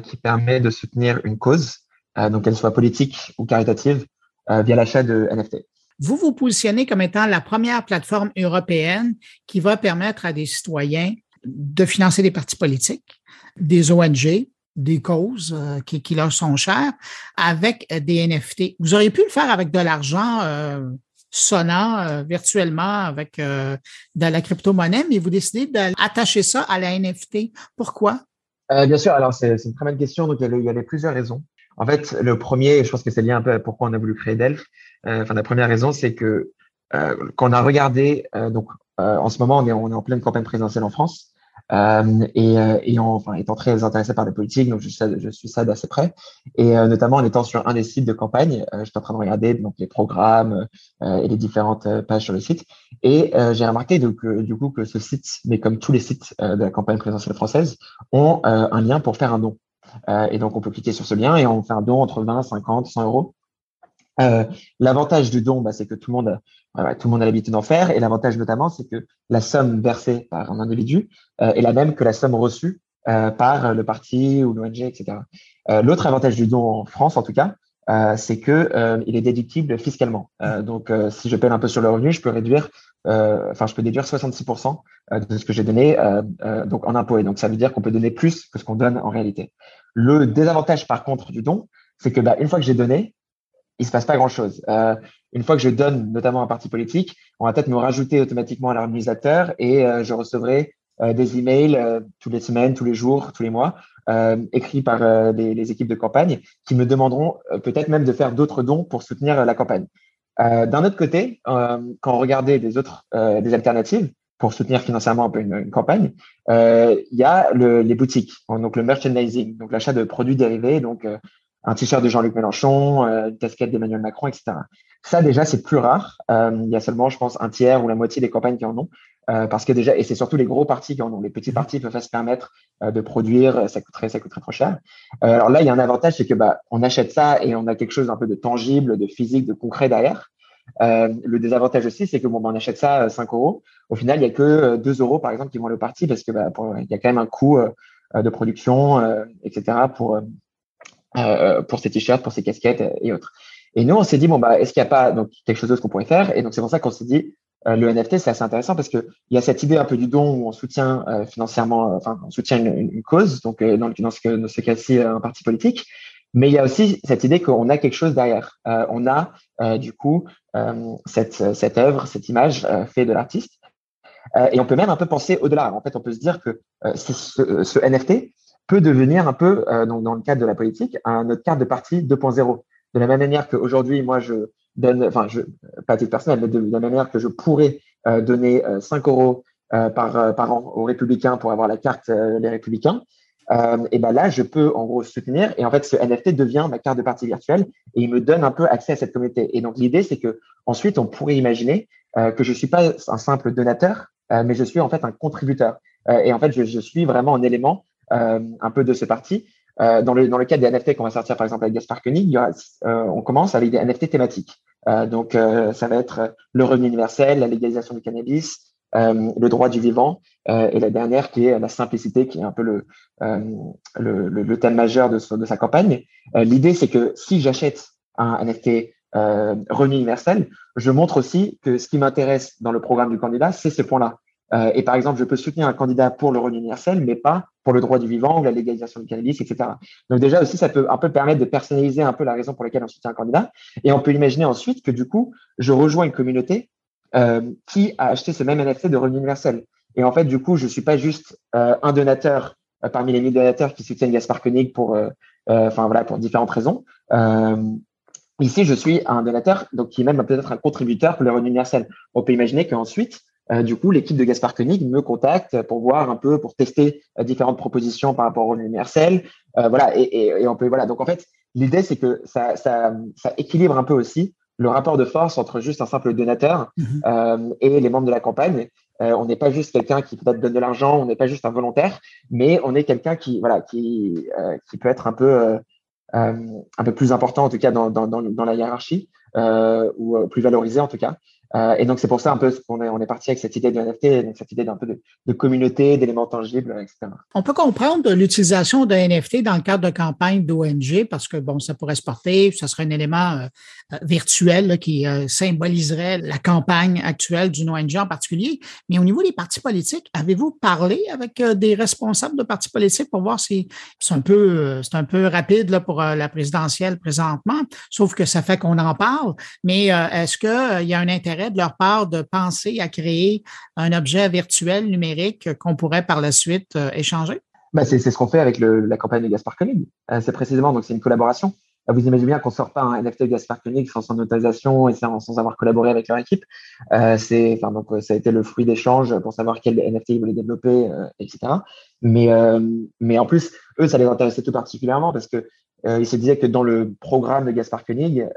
qui permet de soutenir une cause, donc qu'elle soit politique ou caritative, via l'achat de NFT. Vous vous positionnez comme étant la première plateforme européenne qui va permettre à des citoyens de financer des partis politiques, des ONG, des causes euh, qui, qui, leur sont chères avec euh, des NFT. Vous auriez pu le faire avec de l'argent euh, sonnant virtuellement avec de la crypto-monnaie, mais vous décidez d'attacher ça à la NFT. Pourquoi? bien sûr, alors c'est une très bonne question. Donc, il y, a, plusieurs raisons. En fait, le premier, je pense que c'est lié un peu à pourquoi on a voulu créer Delph. enfin, la première raison, c'est que quand on a regardé, donc en ce moment, on est, on est en pleine campagne présidentielle en France. Euh, et, euh, en, enfin, étant très intéressé par la politique, donc je, je suis ça d'assez près. Et euh, notamment en étant sur un des sites de campagne, euh, j'étais en train de regarder donc les programmes et les différentes pages sur le site. Et j'ai remarqué donc, du coup que ce site, mais comme tous les sites de la campagne présidentielle française, ont un lien pour faire un don. et donc on peut cliquer sur ce lien et on fait un don entre 20, 50, 100 euros. Euh, l'avantage du don, bah, c'est que tout le monde, euh, tout le monde a l'habitude d'en faire, et l'avantage notamment, c'est que la somme versée par un individu euh, est la même que la somme reçue par le parti ou l'ONG, etc. L'autre avantage du don en France, en tout cas, c'est que il est déductible fiscalement. donc, si je paie un peu sur le revenu, je peux réduire, enfin, je peux déduire 66% de ce que j'ai donné donc en impôt. Et donc, ça veut dire qu'on peut donner plus que ce qu'on donne en réalité. Le désavantage, par contre, du don, c'est que bah, une fois que j'ai donné, il se passe pas grand chose. Euh, une fois que je donne, notamment un parti politique, on va peut-être me rajouter automatiquement à l'organisateur et euh, je recevrai euh, des emails euh, tous les semaines, tous les jours, tous les mois, euh, écrits par les, les, équipes de campagne, qui me demanderont peut-être même de faire d'autres dons pour soutenir la campagne. D'un autre côté, quand on regardait des autres des alternatives pour soutenir financièrement un peu une, une campagne, il y a le, les boutiques, donc le merchandising, donc l'achat de produits dérivés, donc un t-shirt de Jean-Luc Mélenchon, euh, une casquette d'Emmanuel Macron, etc. Ça, déjà, c'est plus rare. Euh, il y a seulement, je pense, un tiers ou la moitié des campagnes qui en ont. Euh, parce que déjà, et c'est surtout les gros partis qui en ont. Les petits partis peuvent pas se permettre de produire, ça coûterait, ça coûterait trop cher. alors là, il y a un avantage, c'est que bah, on achète ça et on a quelque chose un peu de tangible, de physique, de concret derrière. le désavantage aussi, c'est que bon, bah, on achète ça à 5 euros. Au final, il y a que 2 euros, par exemple, qui vont au parti parce que bah, il y a quand même un coût de production, etc. pour euh, pour ces t-shirts, pour ces casquettes et autres. Et nous, on s'est dit, bon, bah, est-ce qu'il n'y a pas donc, quelque chose d'autre qu'on pourrait faire? Et donc, c'est pour ça qu'on s'est dit, euh, le NFT, c'est assez intéressant parce qu'il y a cette idée un peu du don où on soutient euh, financièrement, enfin, on soutient une, une cause, donc dans, dans ce, ce cas-ci, un parti politique. Mais il y a aussi cette idée qu'on a quelque chose derrière. on a, du coup, cette, cette œuvre, cette image faite de l'artiste. et on peut même un peu penser au-delà. En fait, on peut se dire que ce, ce NFT, peut devenir un peu, euh, donc dans le cadre de la politique, un, notre carte de parti 2.0. De la même manière qu'aujourd'hui, moi, je donne, enfin, je, pas à titre personnel, mais de, la même manière que je pourrais euh, donner 5 euh, euros par, par an aux républicains pour avoir la carte des républicains, et ben là, je peux en gros soutenir. Et en fait, ce NFT devient ma carte de parti virtuelle et il me donne un peu accès à cette communauté. Et donc, l'idée, c'est que ensuite, on pourrait imaginer que je suis pas un simple donateur, mais je suis en fait un contributeur. et en fait, je, je suis vraiment un élément euh, un peu de ce parti. Euh, dans, le, dans le cadre des NFT qu'on va sortir par exemple avec Gaspard Koenig, euh, on commence avec des NFT thématiques. donc ça va être le revenu universel, la légalisation du cannabis, le droit du vivant et la dernière qui est la simplicité, qui est un peu le, le, thème majeur de sa campagne. L'idée, c'est que si j'achète un NFT revenu universel, je montre aussi que ce qui m'intéresse dans le programme du candidat, c'est ce point-là. Euh, et par exemple, je peux soutenir un candidat pour le revenu universel, mais pas pour le droit du vivant ou la légalisation du cannabis, etc. Donc déjà aussi, ça peut un peu permettre de personnaliser un peu la raison pour laquelle on soutient un candidat. Et on peut imaginer ensuite que du coup, je rejoins une communauté euh, qui a acheté ce même NFT de revenu universel. Et en fait, du coup, je suis pas juste euh, un donateur parmi les mille donateurs qui soutiennent Gaspard Koenig pour, enfin voilà, pour différentes raisons. ici, je suis un donateur, donc qui est même peut-être un contributeur pour le revenu universel. On peut imaginer qu'ensuite, euh, du coup, l'équipe de Gaspard Koenig me contacte pour voir un peu, pour tester euh, différentes propositions par rapport au universel. Euh, voilà, et, et, et, on peut, voilà. Donc, en fait, l'idée, c'est que ça, ça, ça, équilibre un peu aussi le rapport de force entre juste un simple donateur mhm. euh, et les membres de la campagne. on n'est pas juste quelqu'un qui peut-être donne de l'argent, on n'est pas juste un volontaire, mais on est quelqu'un qui, voilà, qui, qui peut être un peu, un peu plus important en tout cas dans, dans, dans, dans la hiérarchie ou plus valorisé en tout cas. Euh, et donc, c'est pour ça un peu qu'on est, parti avec cette idée de NFT, cette idée d'un peu de, communauté, d'éléments tangibles, etc. On peut comprendre l'utilisation de NFT dans le cadre de campagne d'ONG parce que, bon, ça pourrait se porter, ça serait un élément euh, euh, virtuel qui symboliserait la campagne actuelle d'une ONG en particulier. Mais au niveau des partis politiques, avez-vous parlé avec des responsables de partis politiques pour voir si c'est un peu, c'est un peu rapide là, pour la présidentielle présentement, sauf que ça fait qu'on en parle. Mais est-ce qu'il y a un intérêt de leur part de penser à créer un objet virtuel numérique qu'on pourrait par la suite euh, échanger? Bah c'est ce qu'on fait avec la campagne de Gaspard Koenig. Euh, c'est précisément, donc c'est une collaboration. Euh, vous imaginez bien qu'on sort pas un NFT de Gaspard Koenig sans son autorisation et sans, sans avoir collaboré avec leur équipe. Euh, c'est, enfin donc ça a été le fruit d'échanges pour savoir quel NFT ils voulaient développer, etc. Mais mais en plus eux ça les intéressait tout particulièrement parce que ils se disaient que dans le programme de Gaspard Koenig,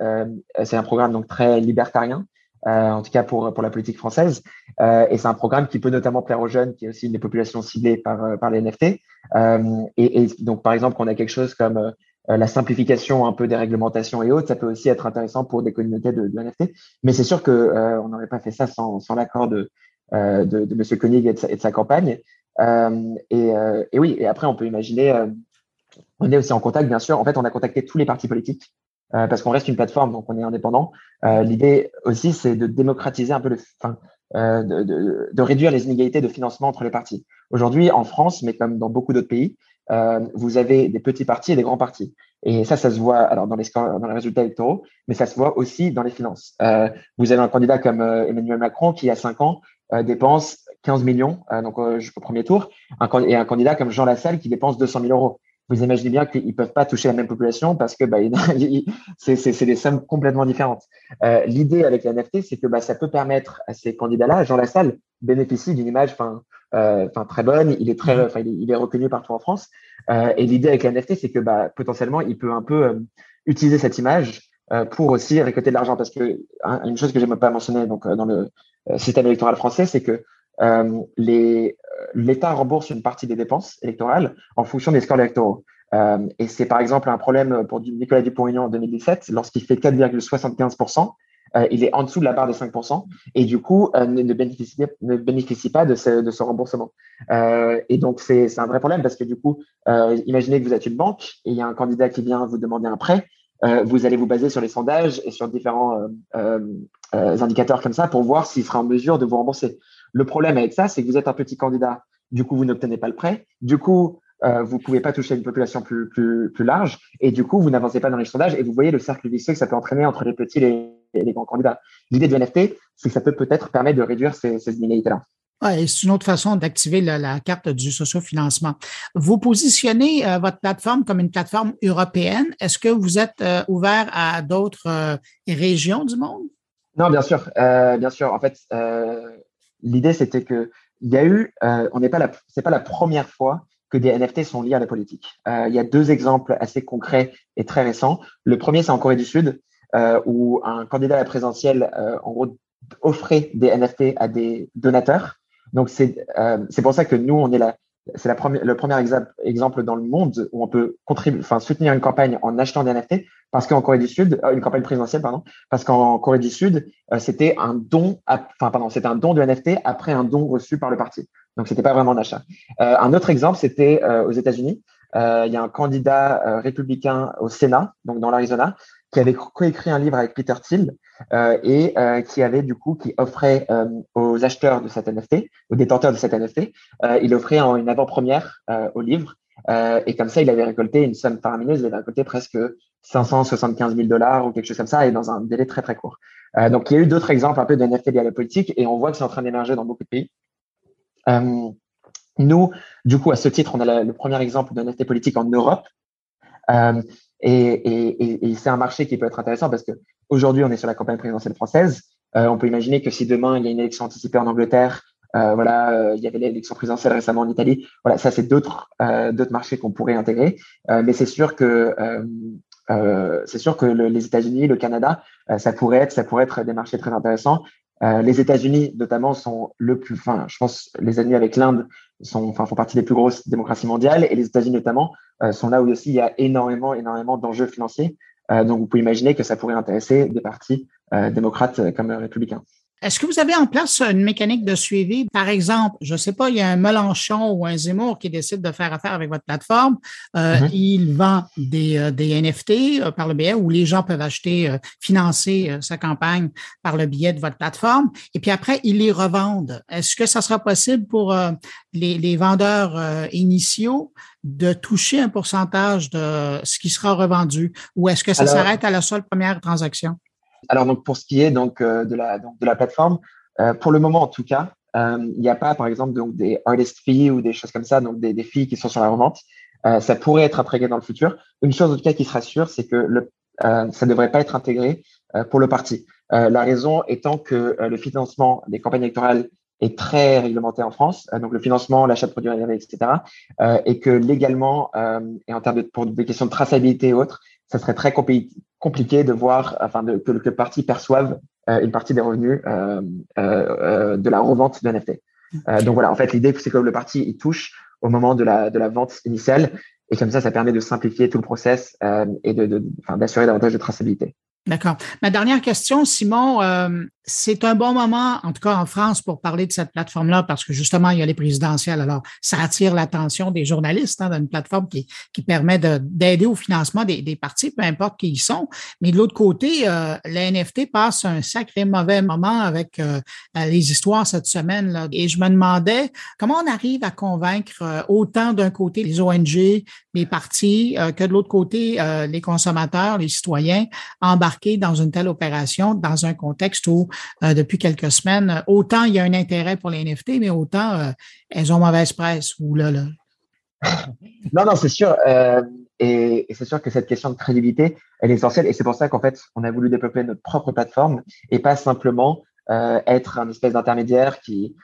c'est un programme donc très libertarien euh, en tout cas pour, pour la politique française. Euh, et c'est un programme qui peut notamment plaire aux jeunes, qui est aussi une des populations ciblées par, euh, par les NFT. Et, donc, par exemple, on a quelque chose comme la simplification un peu des réglementations et autres, ça peut aussi être intéressant pour des communautés de, de NFT. Mais c'est sûr que on n'aurait pas fait ça sans, sans l'accord de, de, de M. Koenig et de sa, et de sa campagne. Et, et, oui, et après, on peut imaginer, on est aussi en contact, bien sûr. En fait, on a contacté tous les partis politiques parce qu'on reste une plateforme, donc on est indépendant. L'idée aussi, c'est de démocratiser un peu le, enfin, de, de, de, réduire les inégalités de financement entre les partis. Aujourd'hui, en France, mais comme dans beaucoup d'autres pays, vous avez des petits partis et des grands partis. Et ça, ça se voit alors dans les dans les résultats électoraux, mais ça se voit aussi dans les finances. Euh, vous avez un candidat comme euh, Emmanuel Macron qui, il y a cinq ans, euh, dépense 15 millions, euh, donc au premier tour, et un candidat comme Jean Lassalle qui dépense 200 000 euros. Vous imaginez bien qu'ils ne peuvent pas toucher la même population parce que bah, c'est des sommes complètement différentes. L'idée avec la NFT, c'est que bah, ça peut permettre à ces candidats-là, Jean Lassalle bénéficie d'une image, enfin, euh, très bonne. Il est très, mhm. enfin, il, est, reconnu partout en France. Euh, et l'idée avec la NFT, c'est que bah, potentiellement, il peut un peu euh, utiliser cette image pour aussi récolter de l'argent. Parce que hein, une chose que j'aime pas mentionner donc dans le système électoral français, c'est que l'État rembourse une partie des dépenses électorales en fonction des scores électoraux. Euh, et c'est par exemple un problème pour Nicolas Dupont-Aignan en 2017, lorsqu'il fait 4,75%, euh, il est en dessous de la barre des 5% et du coup euh, ne, bénéficie, pas de ce, remboursement. Euh, et donc c'est un vrai problème parce que du coup, imaginez que vous êtes une banque et il y a un candidat qui vient vous demander un prêt. vous allez vous baser sur les sondages et sur différents indicateurs comme ça pour voir s'il sera en mesure de vous rembourser. Le problème avec ça, c'est que vous êtes un petit candidat, du coup vous n'obtenez pas le prêt, du coup euh, vous pouvez pas toucher une population plus, plus, plus large et du coup, vous n'avancez pas dans les sondages et vous voyez le cercle vicieux que ça peut entraîner entre les petits et les, grands candidats. L'idée de NFT, c'est que ça peut peut-être permettre de réduire ces, ces inégalités-là. Ouais, c'est une autre façon d'activer la, la, carte du sociofinancement. Vous positionnez euh, votre plateforme comme une plateforme européenne. Est-ce que vous êtes euh, ouvert à d'autres euh, régions du monde? Non, bien sûr, bien sûr. En fait, l'idée c'était que il y a eu, on n'est pas la, c'est pas la première fois que des NFT sont liés à la politique. Euh, il y a deux exemples assez concrets et très récents. Le premier, c'est en Corée du Sud, euh, où un candidat à la présidentielle, euh, en gros, offrait des NFT à des donateurs. Donc, c'est c'est pour ça que nous, on est là. C'est le premier exemple, dans le monde où on peut contribuer, enfin, soutenir une campagne en achetant des NFT, parce qu'en Corée du Sud, une campagne présidentielle, pardon, parce qu'en Corée du Sud, c'était un don, enfin, pardon, c'était un don de NFT après un don reçu par le parti. Donc, c'était pas vraiment un achat. Euh, un autre exemple, c'était euh, aux États-Unis. Euh, il y a un candidat républicain au Sénat, donc dans l'Arizona, qui avait coécrit un livre avec Peter Thiel et qui avait du coup qui offrait aux acheteurs de cette NFT, aux détenteurs de cette NFT, il offrait une avant-première au livre. et comme ça, il avait récolté une somme faramineuse. Il avait récolté presque 575 000 dollars ou quelque chose comme ça, et dans un délai très très court. donc, il y a eu d'autres exemples un peu de NFT liés à la politique, et on voit que c'est en train d'émerger dans beaucoup de pays. Euh, nous, du coup, à ce titre, on a le premier exemple d'un NFT politique en Europe. Euh, et, c'est un marché qui peut être intéressant parce que aujourd'hui, on est sur la campagne présidentielle française. Euh, on peut imaginer que si demain il y a une élection anticipée en Angleterre, voilà, il y avait l'élection présidentielle récemment en Italie. Voilà, ça c'est d'autres d'autres marchés qu'on pourrait intégrer. mais c'est sûr que c'est sûr que les États-Unis, le Canada, ça pourrait être ça pourrait être des marchés très intéressants. Euh, les États-Unis, notamment, sont le plus, enfin, je pense, les États-Unis avec l'Inde sont, enfin, font partie des plus grosses démocraties mondiales et les États-Unis notamment euh, sont là où aussi il y a énormément, énormément d'enjeux financiers. Euh, donc, vous pouvez imaginer que ça pourrait intéresser des partis démocrates comme républicains. Est-ce que vous avez en place une mécanique de suivi? Par exemple, je ne sais pas, il y a un Mélenchon ou un Zemmour qui décide de faire affaire avec votre plateforme. Euh, mm-hmm. Il vend des, euh, des NFT euh, par le biais où les gens peuvent acheter, financer sa campagne par le biais de votre plateforme. Et puis après, ils les revendent. Est-ce que ça sera possible pour les, les, vendeurs initiaux de toucher un pourcentage de ce qui sera revendu? Ou est-ce que ça s'arrête à la seule première transaction? Alors donc pour ce qui est donc euh, de la donc, de la plateforme, euh, pour le moment en tout cas, euh, il n'y a pas par exemple donc des artist fees ou des choses comme ça, donc des, des fees qui sont sur la revente. ça pourrait être intégré dans le futur. Une chose en tout cas qui sera sûre, c'est que le, ça ne devrait pas être intégré pour le parti. la raison étant que le financement des campagnes électorales est très réglementé en France, donc le financement, l'achat de produits dérivés, etc. et que légalement, et en termes de, pour des questions de traçabilité et autres, ça serait très compliqué de voir, enfin, que, le parti perçoive euh, une partie des revenus euh, euh, de la revente d'un NFT. donc voilà, en fait, l'idée, c'est que le parti il touche au moment de la, vente initiale. Et comme ça, ça permet de simplifier tout le process et d'assurer davantage de traçabilité. D'accord. Ma dernière question, Simon, c'est un bon moment, en tout cas en France, pour parler de cette plateforme-là, parce que justement, il y a les présidentielles. Alors, ça attire l'attention des journalistes hein, dans une plateforme qui, qui permet d'aider au financement des, des, partis, peu importe qui ils sont. Mais de l'autre côté, euh, la NFT passe un sacré mauvais moment avec euh, les histoires cette semaine. Là. Et je me demandais comment on arrive à convaincre euh, autant d'un côté les ONG, les partis, euh, que de l'autre côté les consommateurs, les citoyens, embarqués dans une telle opération dans un contexte où euh, depuis quelques semaines. Autant il y a un intérêt pour les NFT, mais autant euh, elles ont mauvaise presse. Ou là, là. non, non, c'est sûr. Euh, et, c'est sûr que cette question de crédibilité, elle est essentielle. Et c'est pour ça qu'en fait, on a voulu développer notre propre plateforme et pas simplement être un espèce d'intermédiaire qui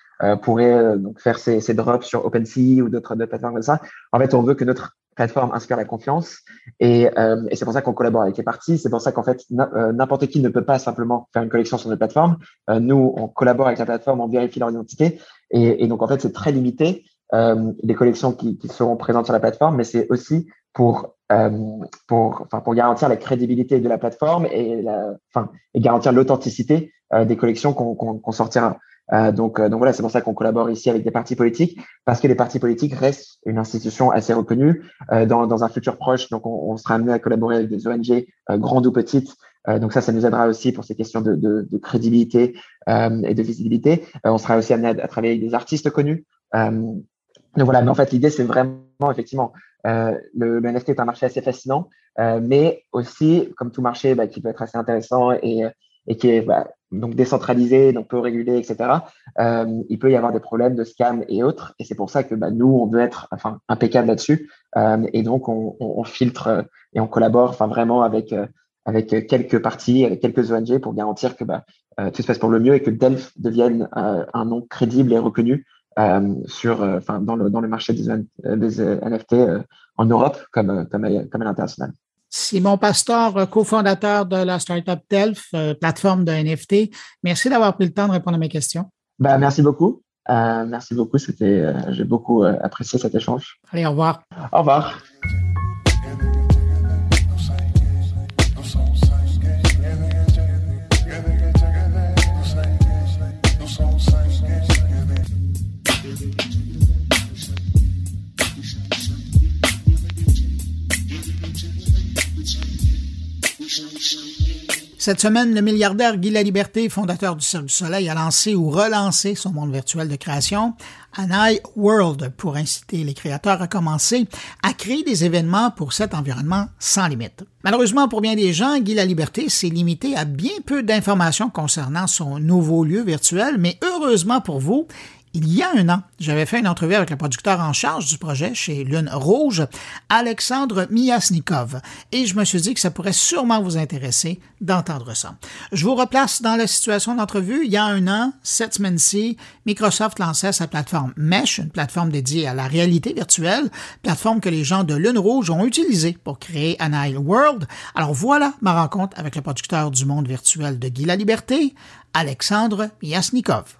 pourrait donc faire ses, ses, drops sur OpenSea ou d'autres plateformes comme ça. En fait, on veut que notre plateforme inspire la confiance. Et, euh, et c'est pour ça qu'on collabore avec les parties. C'est pour ça qu'en fait, euh, n'importe qui ne peut pas simplement faire une collection sur notre plateforme. Euh, nous, on collabore avec la plateforme, on vérifie leur identité. Et, et donc, en fait, c'est très limité euh, les collections qui, qui, seront présentes sur la plateforme, mais c'est aussi pour euh, pour enfin pour garantir la crédibilité de la plateforme et la, enfin et garantir l'authenticité des collections qu'on qu'on sortira. Euh, donc, euh, donc voilà, c'est pour ça qu'on collabore ici avec des partis politiques, parce que les partis politiques restent une institution assez reconnue euh, dans, dans, un futur proche. Donc, on, on, sera amené à collaborer avec des ONG grandes ou petites. donc ça, ça nous aidera aussi pour ces questions de, de, de crédibilité et de visibilité. on sera aussi amené à, travailler avec des artistes connus. donc voilà, mais en fait, l'idée, c'est vraiment effectivement le, le, NFT est un marché assez fascinant, mais aussi, comme tout marché, bah, qui peut être assez intéressant et, et qui est bah, donc décentralisé, donc peu régulé, etc., euh, il peut y avoir des problèmes de scam et autres. Et c'est pour ça que bah, nous, on veut être enfin, impeccable là-dessus. Euh, et donc, on, on, filtre et on collabore enfin, vraiment avec, euh, avec quelques parties, avec quelques ONG pour garantir que bah, euh, tout se passe pour le mieux et que Delph devienne euh, un nom crédible et reconnu sur, enfin, dans, le, dans le marché des, des NFT en Europe comme, comme, comme à l'international. Simon Pastor, cofondateur de la startup Delph, euh, plateforme de NFT. Merci d'avoir pris le temps de répondre à mes questions. Ben, merci beaucoup. Euh, merci beaucoup. C'était, euh, j'ai beaucoup apprécié cet échange. Allez, au revoir. Au revoir. Cette semaine, le milliardaire Guy Laliberté, fondateur du Cirque du Soleil, a lancé ou relancé son monde virtuel de création, Anai World, pour inciter les créateurs à commencer à créer des événements pour cet environnement sans limite. Malheureusement pour bien des gens, Guy Laliberté s'est limité à bien peu d'informations concernant son nouveau lieu virtuel, mais heureusement pour vous, il y a un an, j'avais fait une entrevue avec le producteur en charge du projet chez Lune Rouge, Alexandre Miasnikov, et je me suis dit que ça pourrait sûrement vous intéresser d'entendre ça. Je vous replace dans la situation d'entrevue. Il y a un an, cette semaine-ci, Microsoft lançait sa plateforme Mesh, une plateforme dédiée à la réalité virtuelle, plateforme que les gens de Lune Rouge ont utilisée pour créer Anile World. Alors voilà ma rencontre avec le producteur du monde virtuel de Guy la Liberté, Alexandre Miasnikov.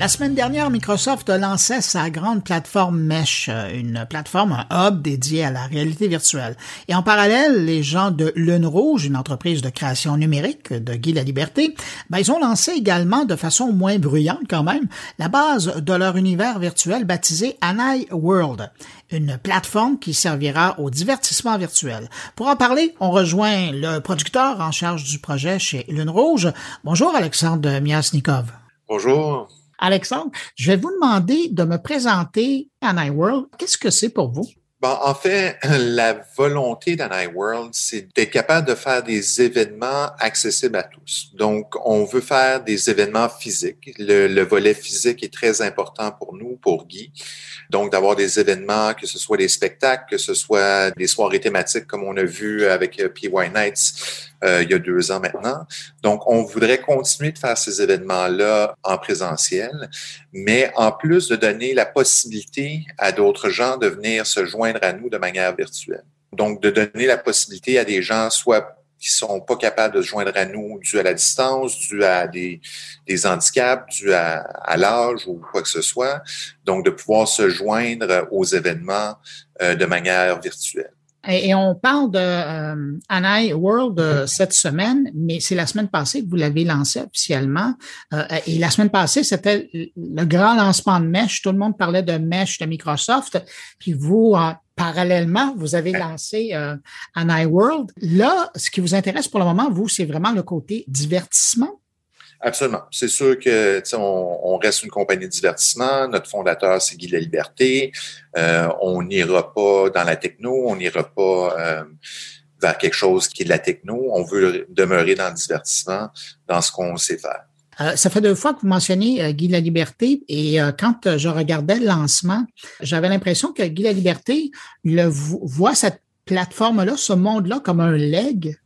La semaine dernière, Microsoft lançait sa grande plateforme Mesh, euh, une plateforme, un hub dédié à la réalité virtuelle. Et en parallèle, les gens de Lune Rouge, une entreprise de création numérique de Guy la Liberté, ben, ils ont lancé également, de façon moins bruyante quand même, la base de leur univers virtuel baptisé Anai World, une plateforme qui servira au divertissement virtuel. Pour en parler, on rejoint le producteur en charge du projet chez Lune Rouge. Bonjour Alexandre Miasnikov. Bonjour. Alexandre, je vais vous demander de me présenter iWorld. Qu'est-ce que c'est pour vous? Bon, en fait, la volonté d'iWorld, c'est d'être capable de faire des événements accessibles à tous. Donc, on veut faire des événements physiques. Le, le volet physique est très important pour nous, pour Guy. Donc, d'avoir des événements, que ce soit des spectacles, que ce soit des soirées thématiques comme on a vu avec euh, PY Nights euh, il y a deux ans maintenant. Donc, on voudrait continuer de faire ces événements-là en présentiel, mais en plus de donner la possibilité à d'autres gens de venir se joindre à nous de manière virtuelle. Donc, de donner la possibilité à des gens, soit qui sont pas capables de se joindre à nous dû à la distance, dû à des, des handicaps, dû à, à l'âge ou quoi que ce soit. Donc, de pouvoir se joindre aux événements euh, de manière virtuelle. Et, on parle de euh, World euh, cette semaine, mais c'est la semaine passée que vous l'avez lancé officiellement. Euh, et la semaine passée, c'était le grand lancement de Mesh. Tout le monde parlait de Mesh de Microsoft. Puis vous, parallèlement, vous avez lancé euh, Anai World. Là, ce qui vous intéresse pour le moment, vous, c'est vraiment le côté divertissement. Absolument. C'est sûr que on, on, reste une compagnie de divertissement. Notre fondateur, c'est Guy La Liberté. Euh, on n'ira pas dans la techno, on n'ira pas euh, vers quelque chose qui est de la techno. On veut demeurer dans le divertissement, dans ce qu'on sait faire. Euh, ça fait deux fois que vous mentionnez euh, Guy La Liberté et euh, quand je regardais le lancement, j'avais l'impression que Guy La Liberté le voit cette plateforme-là, ce monde-là comme un leg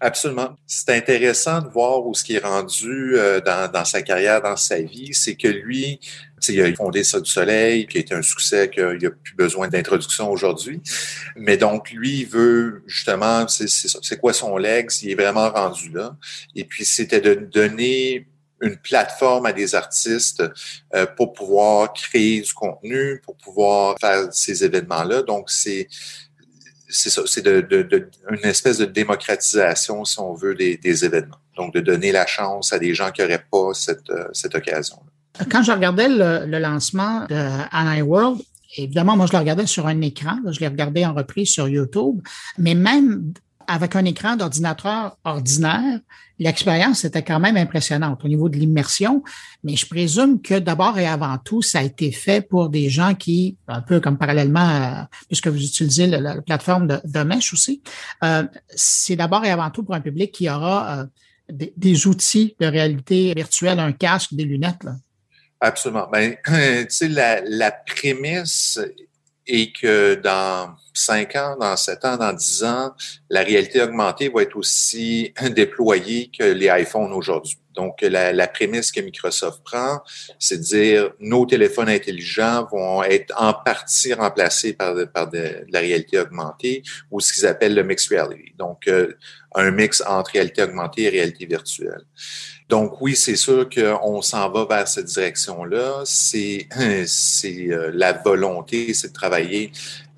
Absolument. C'est intéressant de voir où ce qui est rendu euh, dans, dans, sa carrière, dans sa vie. C'est que lui, il a fondé ça du soleil, qui a été un succès, qu'il n'a plus besoin d'introduction aujourd'hui. Mais donc, lui, il veut justement, c'est quoi son legs? Il est vraiment rendu là. Et puis, c'était de donner une plateforme à des artistes euh, pour pouvoir créer du contenu, pour pouvoir faire ces événements-là. Donc, c'est c'est ça, c'est de, de, une espèce de démocratisation, si on veut, des, des, événements. Donc, de donner la chance à des gens qui n'auraient pas cette, euh, cette occasion-là. Quand je regardais le, le lancement de Annie World, évidemment, moi, je le regardais sur un écran. Je l'ai regardé en reprise sur YouTube. Mais même avec un écran d'ordinateur ordinaire, l'expérience était quand même impressionnante au niveau de l'immersion, mais je présume que d'abord et avant tout, ça a été fait pour des gens qui, un peu comme parallèlement, puisque vous utilisez la, plateforme de, de, Mesh aussi, euh, c'est d'abord et avant tout pour un public qui aura euh, des, outils de réalité virtuelle, un casque, des lunettes. Là. Absolument. Ben, tu sais, la, la prémisse et que dans cinq ans, dans sept ans, dans dix ans, la réalité augmentée va être aussi déployée que les iPhones aujourd'hui. Donc, la, la, prémisse que Microsoft prend, c'est de dire nos téléphones intelligents vont être en partie remplacés par, par de, la réalité augmentée ou ce qu'ils appellent le mixed reality. Donc, euh, un mix entre réalité augmentée et réalité virtuelle. Donc oui, c'est sûr qu'on s'en va vers cette direction-là. C'est c'est euh, la volonté, c'est de travailler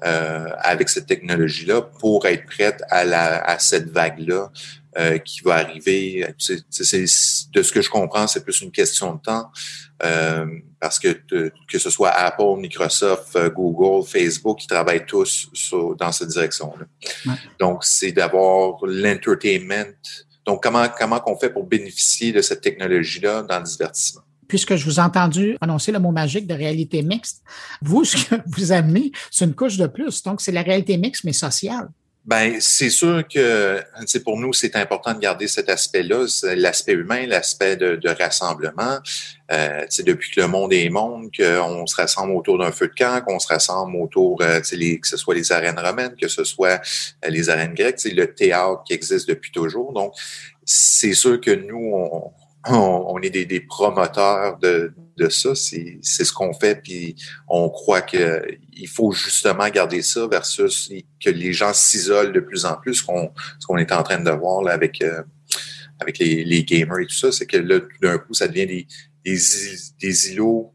euh, avec cette technologie-là pour être prête à la à cette vague-là euh, qui va arriver. De ce que je comprends, c'est plus une question de temps. Euh, parce que que ce soit Apple, Microsoft, euh, Google, Facebook, qui travaillent tous dans cette direction-là. Donc, c'est d'avoir l'entertainment donc, comment, comment qu'on fait pour bénéficier de cette technologie-là dans le divertissement? puisque je vous ai entendu annoncer le mot magique de réalité mixte, vous, ce que vous amenez, c'est une couche de plus. Donc, c'est la réalité mixte, mais sociale. Ben, c'est sûr que pour nous, c'est important de garder cet aspect-là, l'aspect humain, l'aspect de, de, rassemblement. Euh, depuis que le monde est monde, qu'on se rassemble autour d'un feu de camp, qu'on se rassemble autour, euh, les, que ce soit les arènes romaines, que ce soit euh, les arènes grecques, le théâtre qui existe depuis toujours. Donc, c'est sûr que nous, on, on, est des, des, promoteurs de, de ça. C'est ce qu'on fait, puis on croit qu'il faut justement garder ça versus que les gens s'isolent de plus en plus. Ce qu'on est en train de voir là, avec, euh, avec les, les, gamers et tout ça, c'est que là, d'un coup, ça devient des, des, des, îlots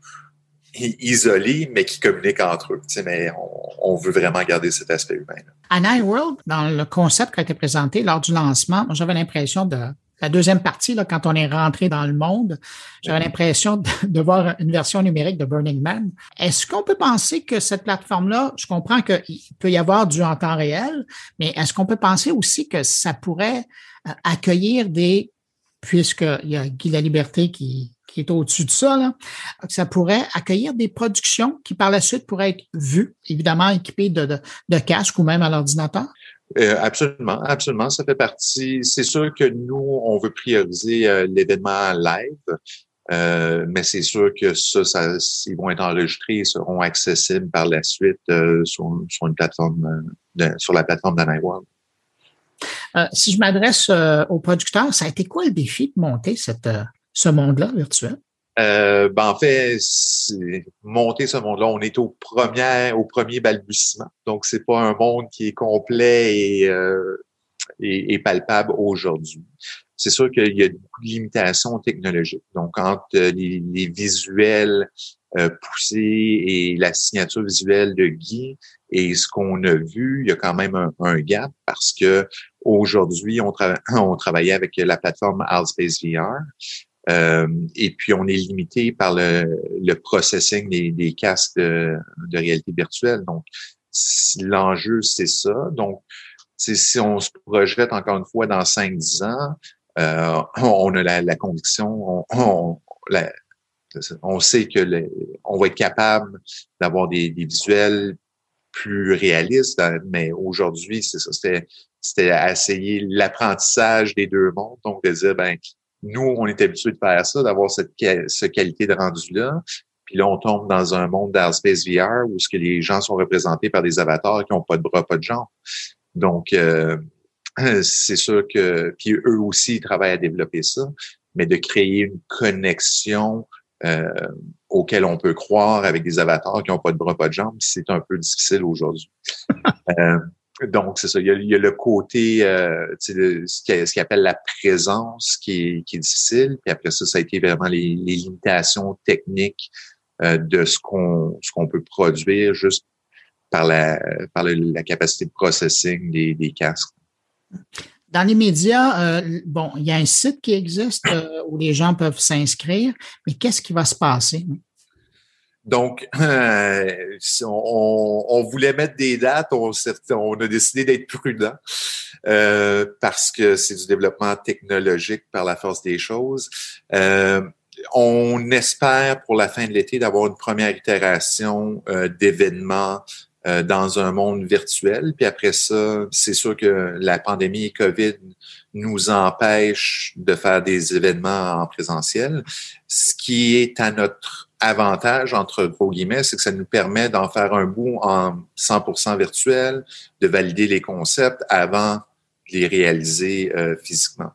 isolés, mais qui communiquent entre eux. mais on, on, veut vraiment garder cet aspect humain. Là. À Night World, dans le concept qui a été présenté lors du lancement, j'avais l'impression de la deuxième partie, là, quand on est rentré dans le monde, j'avais l'impression de, voir une version numérique de Burning Man. Est-ce qu'on peut penser que cette plateforme-là, je comprends qu'il peut y avoir du en temps réel, mais est-ce qu'on peut penser aussi que ça pourrait euh, accueillir des, puisqu'il y a Guy La Liberté qui, qui est au-dessus de ça, là, ça pourrait accueillir des productions qui par la suite pourraient être vues, évidemment équipées de, de, de casques ou même à l'ordinateur? Euh, absolument, absolument. Ça fait partie. C'est sûr que nous, on veut prioriser euh, l'événement live, euh, mais c'est sûr que ça, ils vont être enregistrés et seront accessibles par la suite sur, sur, une plateforme, sur la plateforme d'Aniworld. si je m'adresse aux producteurs, ça a été quoi le défi de monter ce monde-là virtuel? Euh, ben en fait, monter ce monde-là, on est au premier, au premier balbutiement. Donc, c'est pas un monde qui est complet et, euh, et, palpable aujourd'hui. C'est sûr qu'il y a beaucoup de limitations technologiques. Donc, entre les, les visuels poussé et la signature visuelle de Guy et ce qu'on a vu, il y a quand même un, gap parce que aujourd'hui, on, on travaillait avec la plateforme Altspace VR. Euh, et puis, on est limité par le, le processing des, des casques de, réalité virtuelle. Donc, l'enjeu, c'est ça. Donc, si on se projette encore une fois dans 5-10 ans, euh, on a la, la conviction, on, on, sait que on va être capable d'avoir des, des, visuels plus réalistes, mais aujourd'hui, c'est ça, c'était, c'était essayer l'apprentissage des deux mondes. Donc, de dire, ben, nous, on est habitué de faire ça, d'avoir cette, cette qualité de rendu-là. Puis là, on tombe dans un monde d'Arspace VR où ce que les gens sont représentés par des avatars qui n'ont pas de bras, pas de jambes. Donc, euh, c'est sûr que, puis eux aussi, ils travaillent à développer ça, mais de créer une connexion euh, auquel on peut croire avec des avatars qui n'ont pas de bras, pas de jambes, c'est un peu difficile aujourd'hui. euh, donc, c'est ça. Il y, a, le côté, euh, ce qu'il appelle la présence qui est, qui est difficile. Puis après ça, ça a été vraiment les, les limitations techniques euh, de ce qu'on ce qu'on peut produire juste par la par la capacité de processing des, des casques. Dans les médias, euh, bon, il y a un site qui existe euh, où les gens peuvent s'inscrire, mais qu'est-ce qui va se passer? Donc, euh, on, voulait mettre des dates, on, a décidé d'être prudent euh, parce que c'est du développement technologique par la force des choses. Euh, on espère pour la fin de l'été d'avoir une première itération euh, d'événements dans un monde virtuel. Puis après ça, c'est sûr que la pandémie COVID nous empêche de faire des événements en présentiel. Ce qui est à notre avantage, entre gros guillemets, c'est que ça nous permet d'en faire un bout en 100% virtuel, de valider les concepts avant de les réaliser euh, physiquement.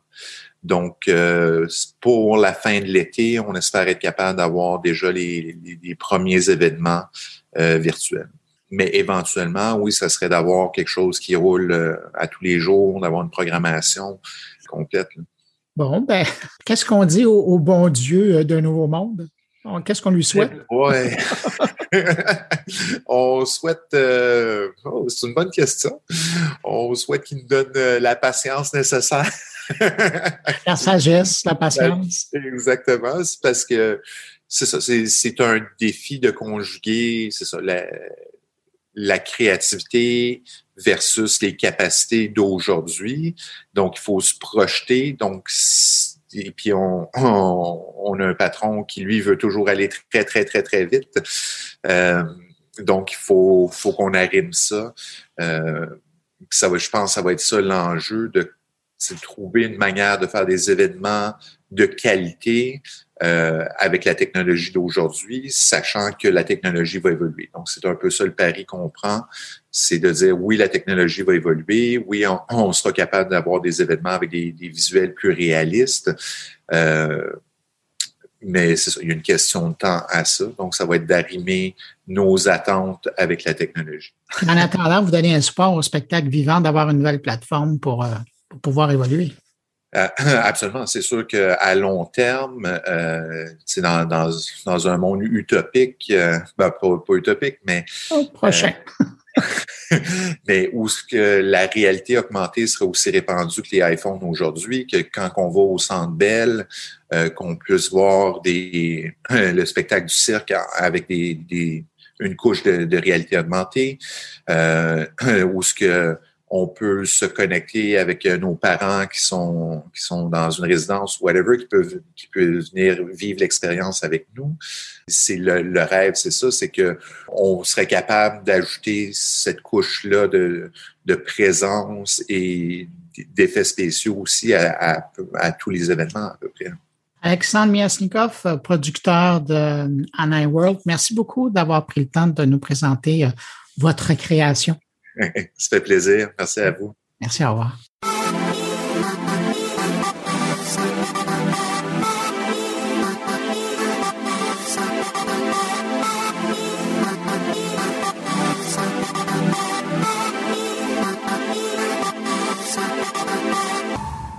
Donc, euh, pour la fin de l'été, on espère être capable d'avoir déjà les, premiers événements euh, virtuels. Mais éventuellement, oui, ça serait d'avoir quelque chose qui roule à tous les jours, d'avoir une programmation complète. Bon, ben, qu'est-ce qu'on dit au, bon Dieu d'un nouveau monde? Qu'est-ce qu'on lui souhaite? Ouais. on souhaite. Euh, oh, c'est une bonne question. On souhaite qu'il nous donne euh, la patience nécessaire. la sagesse, la patience. Exactement. C'est parce que c'est ça. C'est un défi de conjuguer, c'est ça, la, la créativité versus les capacités d'aujourd'hui. Donc, il faut se projeter. Donc, et puis on, a un patron qui lui veut toujours aller très très très très vite. Euh, donc il faut faut qu'on arrive ça. Euh, ça va, je pense, ça va être ça l'enjeu de, de trouver une manière de faire des événements de qualité euh, avec la technologie d'aujourd'hui, sachant que la technologie va évoluer. Donc, c'est un peu ça le pari qu'on prend, c'est de dire oui, la technologie va évoluer, oui, on, sera capable d'avoir des événements avec des, visuels plus réalistes. Euh, mais ça, il y a une question de temps à ça. Donc, ça va être d'arrimer nos attentes avec la technologie. En attendant, vous donnez un support au spectacle vivant d'avoir une nouvelle plateforme pour, euh, pour pouvoir évoluer. Euh, absolument. C'est sûr qu'à long terme, euh, dans, dans, dans, un monde utopique, euh, ben, pas, pas, utopique, mais... Au prochain. Euh, mais où ce que la réalité augmentée serait aussi répandue que les iPhones aujourd'hui, que quand on va au Centre Bell, qu'on puisse voir des, le spectacle du cirque avec des, des une couche de, de réalité augmentée, où ce que on peut se connecter avec euh, nos parents qui sont qui sont dans une résidence ou whatever, qui peuvent qui peuvent venir vivre l'expérience avec nous. C'est le, rêve, c'est ça, c'est que on serait capable d'ajouter cette couche là de, de présence et d'effets spéciaux aussi à, à, à, tous les événements à peu près. Alexandre Miasnikov, producteur de Anna World, merci beaucoup d'avoir pris le temps de nous présenter euh, votre création. Ça fait plaisir. Merci à vous. Merci, au revoir.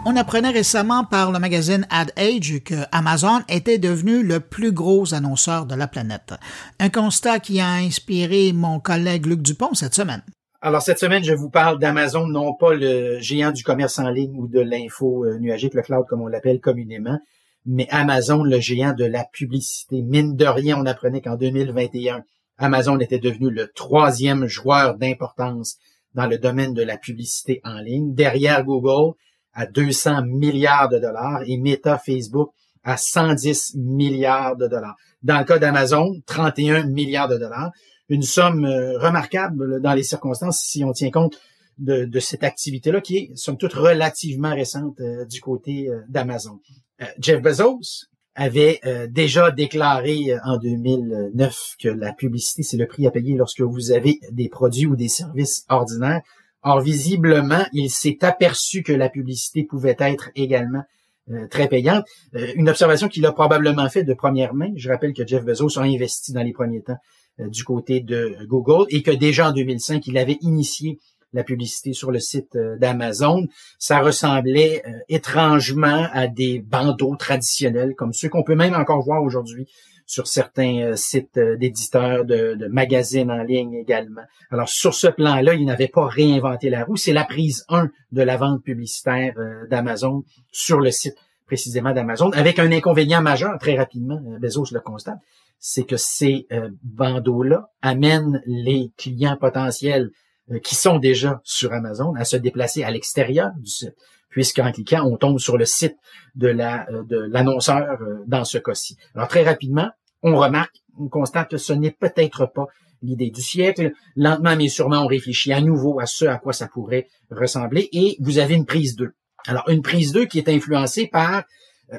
On apprenait récemment par le magazine Ad Age que Amazon était devenu le plus gros annonceur de la planète. Un constat qui a inspiré mon collègue Luc Dupont cette semaine. Alors cette semaine, je vous parle d'Amazon, non pas le géant du commerce en ligne ou de l'info euh, nuagique, le cloud comme on l'appelle communément, mais Amazon, le géant de la publicité. Mine de rien, on apprenait qu'en 2021, Amazon était devenu le troisième joueur d'importance dans le domaine de la publicité en ligne, derrière Google à 200 milliards de dollars et Meta Facebook à 110 milliards de dollars. Dans le cas d'Amazon, 31 milliards de dollars. Une somme euh, remarquable dans les circonstances si on tient compte de, cette activité-là qui est, somme toute, relativement récente euh, du côté euh, d'Amazon. Jeff Bezos avait déjà déclaré en 2009 que la publicité, c'est le prix à payer lorsque vous avez des produits ou des services ordinaires. Or, visiblement, il s'est aperçu que la publicité pouvait être également très payante. Une observation qu'il a probablement fait de première main. Je rappelle que Jeff Bezos a investi dans les premiers temps du côté de Google et que déjà en 2005, il avait initié la publicité sur le site d'Amazon. Ça ressemblait étrangement à des bandeaux traditionnels comme ceux qu'on peut même encore voir aujourd'hui sur certains euh, sites euh, d'éditeurs, de, magazines en ligne également. Alors, sur ce plan-là, il n'avait pas réinventé la roue. C'est la prise 1 de la vente publicitaire euh, d'Amazon sur le site précisément d'Amazon, avec un inconvénient majeur, très rapidement, Bezos le constate, c'est que ces bandeaux-là amènent les clients potentiels qui sont déjà sur Amazon à se déplacer à l'extérieur du site puisqu'en cliquant, on tombe sur le site de la de l'annonceur dans ce cas-ci. Alors très rapidement, on remarque, on constate que ce n'est peut-être pas l'idée du siècle. Lentement mais sûrement, on réfléchit à nouveau à ce à quoi ça pourrait ressembler et vous avez une prise 2. Alors, une prise 2 qui est influencée par euh,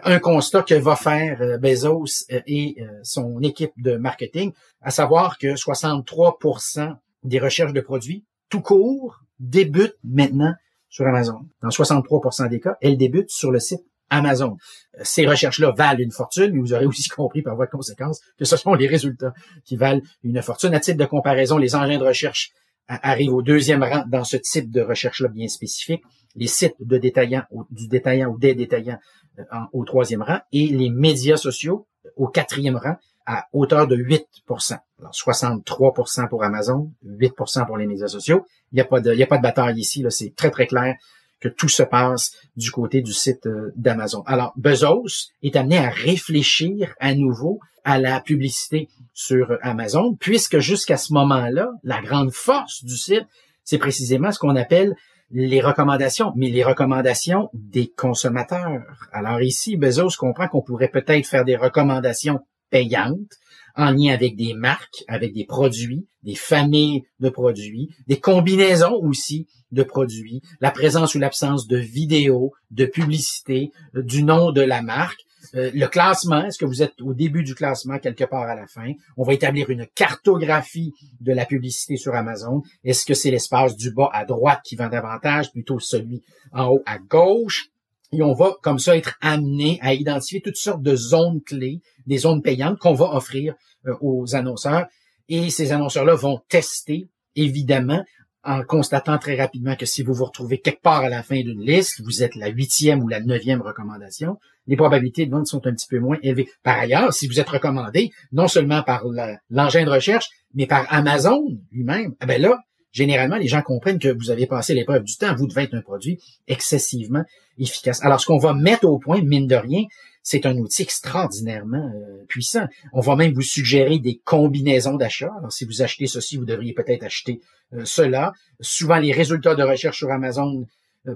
un constat que va faire euh, Bezos euh, et son équipe de marketing, à savoir que 63% des recherches de produits tout court débutent maintenant sur Amazon. Dans 63% des cas, elles débutent sur le site Amazon. Ces recherches-là valent une fortune, mais vous aurez aussi compris par voie de conséquence que ce sont les résultats qui valent une fortune. À titre de comparaison, les engins de recherche arrivent au deuxième rang dans ce type de recherche-là bien spécifique. Les sites de détaillants, du détaillant ou des détaillants euh, au troisième rang et les médias sociaux au quatrième rang à hauteur de 8% Alors 63% pour Amazon, 8% pour les médias sociaux. Il n'y a pas de, il y a pas de bataille ici, c'est très très clair que tout se passe du côté du site euh, d'Amazon. Alors, Bezos est amené à réfléchir à nouveau à la publicité sur Amazon, puisque jusqu'à ce moment-là, la grande force du site, c'est précisément ce qu'on appelle les recommandations, mais les recommandations des consommateurs. Alors ici, Bezos comprend qu'on pourrait peut-être faire des recommandations payantes en lien avec des marques, avec des produits, des familles de produits, des combinaisons aussi de produits, la présence ou l'absence de vidéos, de publicité, euh, du nom de la marque, euh, le classement, est-ce que vous êtes au début du classement quelque part à la fin? On va établir une cartographie de la publicité sur Amazon. Est-ce que c'est l'espace du bas à droite qui vend davantage, plutôt celui en haut à gauche? Et on va comme ça être amené à identifier toutes sortes de zones clés, des zones payantes qu'on va offrir euh, aux annonceurs. Et ces annonceurs-là vont tester, évidemment, en constatant très rapidement que si vous vous retrouvez quelque part à la fin d'une liste, vous êtes la huitième ou la neuvième recommandation, les probabilités de vente sont un petit peu moins élevées. Par ailleurs, si vous êtes recommandé non seulement par l'engin de recherche, mais par Amazon lui-même, eh ben là, généralement, les gens comprennent que vous avez passé l'épreuve du temps. Vous devez être un produit excessivement efficace. Alors, ce qu'on va mettre au point, mine de rien, c'est un outil extraordinairement euh, puissant. On va même vous suggérer des combinaisons d'achats. Alors, si vous achetez ceci, vous devriez peut-être acheter euh, cela. Souvent, les résultats de recherche sur Amazon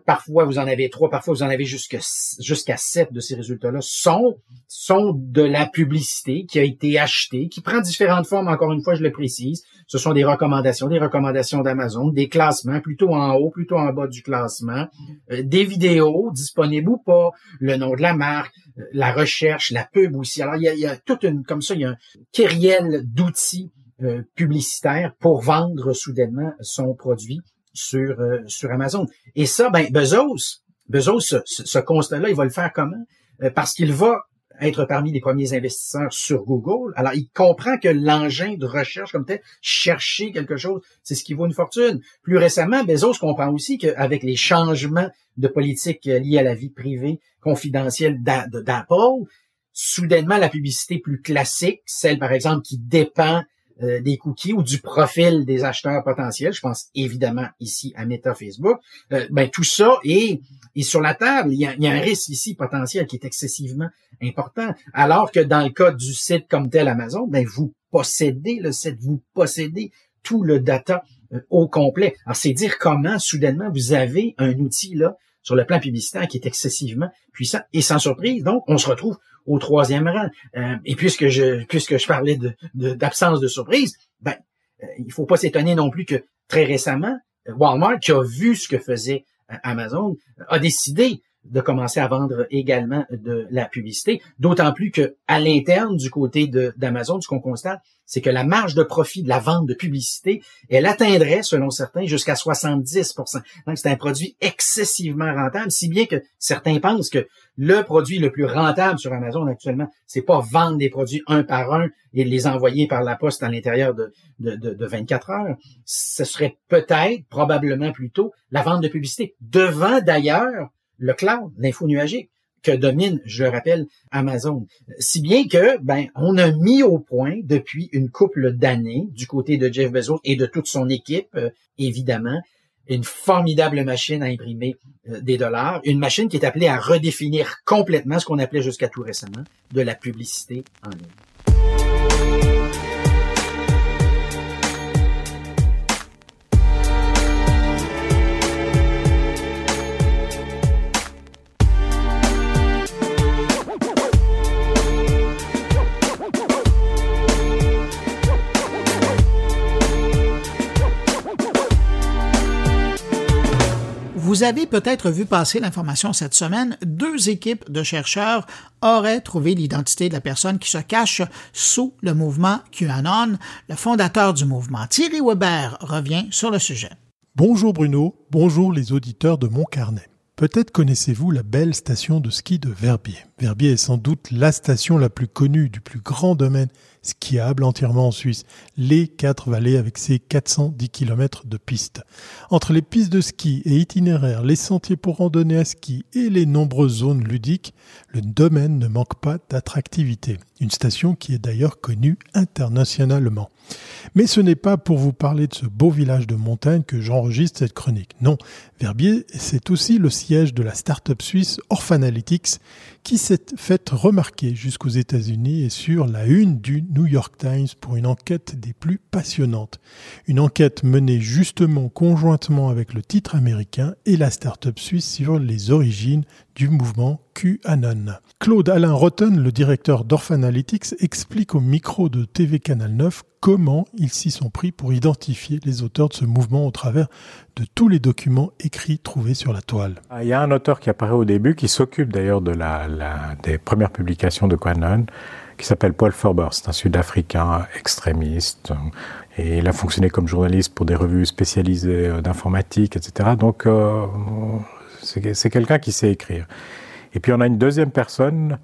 parfois vous en avez trois, parfois vous en avez jusqu'à sept de ces résultats-là, sont, sont de la publicité qui a été achetée, qui prend différentes formes, encore une fois, je le précise. Ce sont des recommandations, des recommandations d'Amazon, des classements, plutôt en haut, plutôt en bas du classement, euh, des vidéos disponibles ou pas, le nom de la marque, euh, la recherche, la pub aussi. Alors, il y a, il toute une, comme ça, il y a un kyriel d'outils publicitaires pour vendre soudainement son produit sur, euh, sur Amazon. Et ça, ben, Bezos, Bezos, ce, ce constat-là, il va le faire comment? Euh, parce qu'il va être parmi les premiers investisseurs sur Google. Alors, il comprend que l'engin de recherche comme tel, chercher quelque chose, c'est ce qui vaut une fortune. Plus récemment, Bezos comprend aussi qu'avec les changements de politique liés à la vie privée confidentielle d'Apple, soudainement, la publicité plus classique, celle, par exemple, qui dépend euh, des cookies ou du profil des acheteurs potentiels, je pense évidemment ici à Meta Facebook, euh, ben tout ça est, est sur la table. Il y, a, un risque ici potentiel qui est excessivement important. Alors que dans le cas du site comme tel Amazon, ben vous possédez le site, vous possédez tout le data euh, au complet. C'est dire comment soudainement vous avez un outil là sur le plan publicitaire qui est excessivement puissant et sans surprise. Donc on se retrouve au troisième rang. Euh, et puisque je puisque je parlais d'absence de, surprise, ben euh, il faut pas s'étonner non plus que très récemment, Walmart, qui a vu ce que faisait euh, Amazon, a décidé de commencer à vendre également de la publicité. D'autant plus que à l'interne du côté d'Amazon, ce qu'on constate, c'est que la marge de profit de la vente de publicité, elle atteindrait, selon certains, jusqu'à 70% Donc, c'est un produit excessivement rentable, si bien que certains pensent que le produit le plus rentable sur Amazon actuellement, c'est pas vendre des produits un par un et les envoyer par la poste à l'intérieur de, de, de, de 24 heures. Ce serait peut-être, probablement plutôt, la vente de publicité, devant d'ailleurs le cloud, l'info nuagique que domine, je le rappelle, Amazon. Si bien que, ben, on a mis au point depuis une couple d'années du côté de Jeff Bezos et de toute son équipe, euh, évidemment, une formidable machine à imprimer euh, des dollars, une machine qui est appelée à redéfinir complètement ce qu'on appelait jusqu'à tout récemment de la publicité en ligne. Vous avez peut-être vu passer l'information cette semaine, deux équipes de chercheurs auraient trouvé l'identité de la personne qui se cache sous le mouvement QAnon. Le fondateur du mouvement, Thierry Weber, revient sur le sujet. Bonjour Bruno, bonjour les auditeurs de mon carnet. Peut-être connaissez-vous la belle station de ski de Verbier. Verbier est sans doute la station la plus connue du plus grand domaine skiable entièrement en Suisse, les quatre vallées avec ses 410 km de pistes. Entre les pistes de ski et itinéraires, les sentiers pour randonnée à ski et les nombreuses zones ludiques, le domaine ne manque pas d'attractivité. Une station qui est d'ailleurs connue internationalement. Mais ce n'est pas pour vous parler de ce beau village de montagne que j'enregistre cette chronique. Non, Verbier, c'est aussi le siège de la start-up suisse Orphanalytics qui s'est fait remarquer jusqu'aux États-Unis et sur la une du New York Times pour une enquête des plus passionnantes. Une enquête menée justement conjointement avec le titre américain et la start-up suisse sur les origines du mouvement QAnon. Claude Alain Rotten, le directeur d'Orphanalytics, explique au micro de TV Canal 9 comment ils s'y sont pris pour identifier les auteurs de ce mouvement au travers de tous les documents écrits trouvés sur la toile. Ah, il y a un auteur qui apparaît au début, qui s'occupe d'ailleurs de la, des premières publications de QAnon, qui s'appelle Paul Ferber. C'est un Sud-Africain extrémiste. Et il a fonctionné comme journaliste pour des revues spécialisées euh, d'informatique, etc. Donc, euh, c'est quelqu'un qui sait écrire. Et puis on a une deuxième personne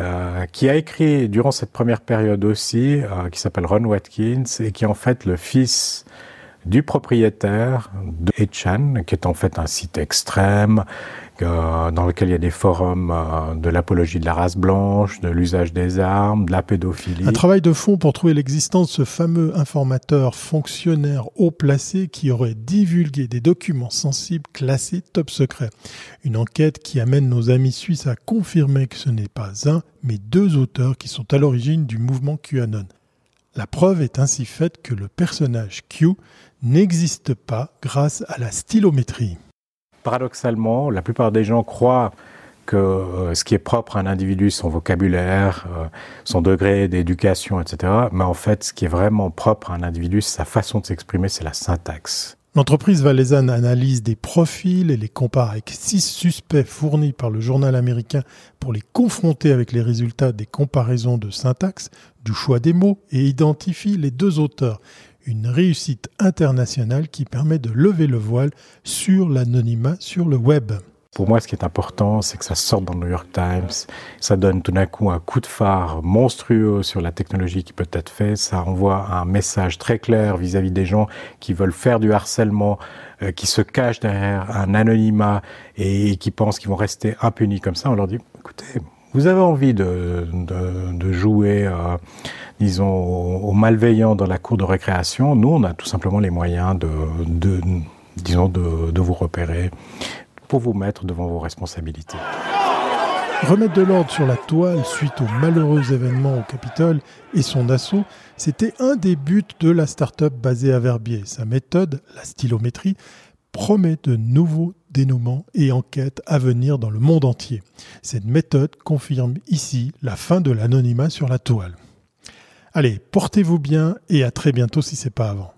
euh, qui a écrit durant cette première période aussi, euh, qui s'appelle Ron Watkins, et qui est en fait le fils du propriétaire de Echan, qui est en fait un site extrême, dans lequel il y a des forums euh, de l'apologie de la race blanche, de l'usage des armes, de la pédophilie. Un travail de fond pour trouver l'existence de ce fameux informateur fonctionnaire haut placé qui aurait divulgué des documents sensibles classés top secret. Une enquête qui amène nos amis suisses à confirmer que ce n'est pas un, mais deux auteurs qui sont à l'origine du mouvement QAnon. La preuve est ainsi faite que le personnage Q n'existe pas grâce à la stylométrie. Paradoxalement, la plupart des gens croient que euh, ce qui est propre à un individu, son vocabulaire, euh, son degré d'éducation, etc. Mais en fait, ce qui est vraiment propre à un individu, sa façon de s'exprimer, c'est la syntaxe. L'entreprise valaisanne analyse des profils et les compare avec six suspects fournis par le journal américain pour les confronter avec les résultats des comparaisons de syntaxe, du choix des mots et identifie les deux auteurs une réussite internationale qui permet de lever le voile sur l'anonymat sur le web. Pour moi, ce qui est important, c'est que ça sorte dans le New York Times. Ça donne tout d'un coup un coup de phare monstrueux sur la technologie qui peut être faite. Ça envoie un message très clair vis-à-vis des gens qui veulent faire du harcèlement, euh, qui se cachent derrière un anonymat et qui pensent qu'ils vont rester impunis comme ça. On leur dit, écoutez, vous avez envie de, jouer, euh, disons, aux malveillants dans la cour de récréation. Nous, on a tout simplement les moyens de, disons, de, vous repérer pour vous mettre devant vos responsabilités. Remettre de l'ordre sur la toile suite au malheureux événement au Capitole et son assaut, c'était un des buts de la start-up basée à Verbier. Sa méthode, la stylométrie, promet de nouveaux dénouements et enquêtes à venir dans le monde entier. Cette méthode confirme ici la fin de l'anonymat sur la toile. Allez, portez-vous bien et à très bientôt si c'est pas avant.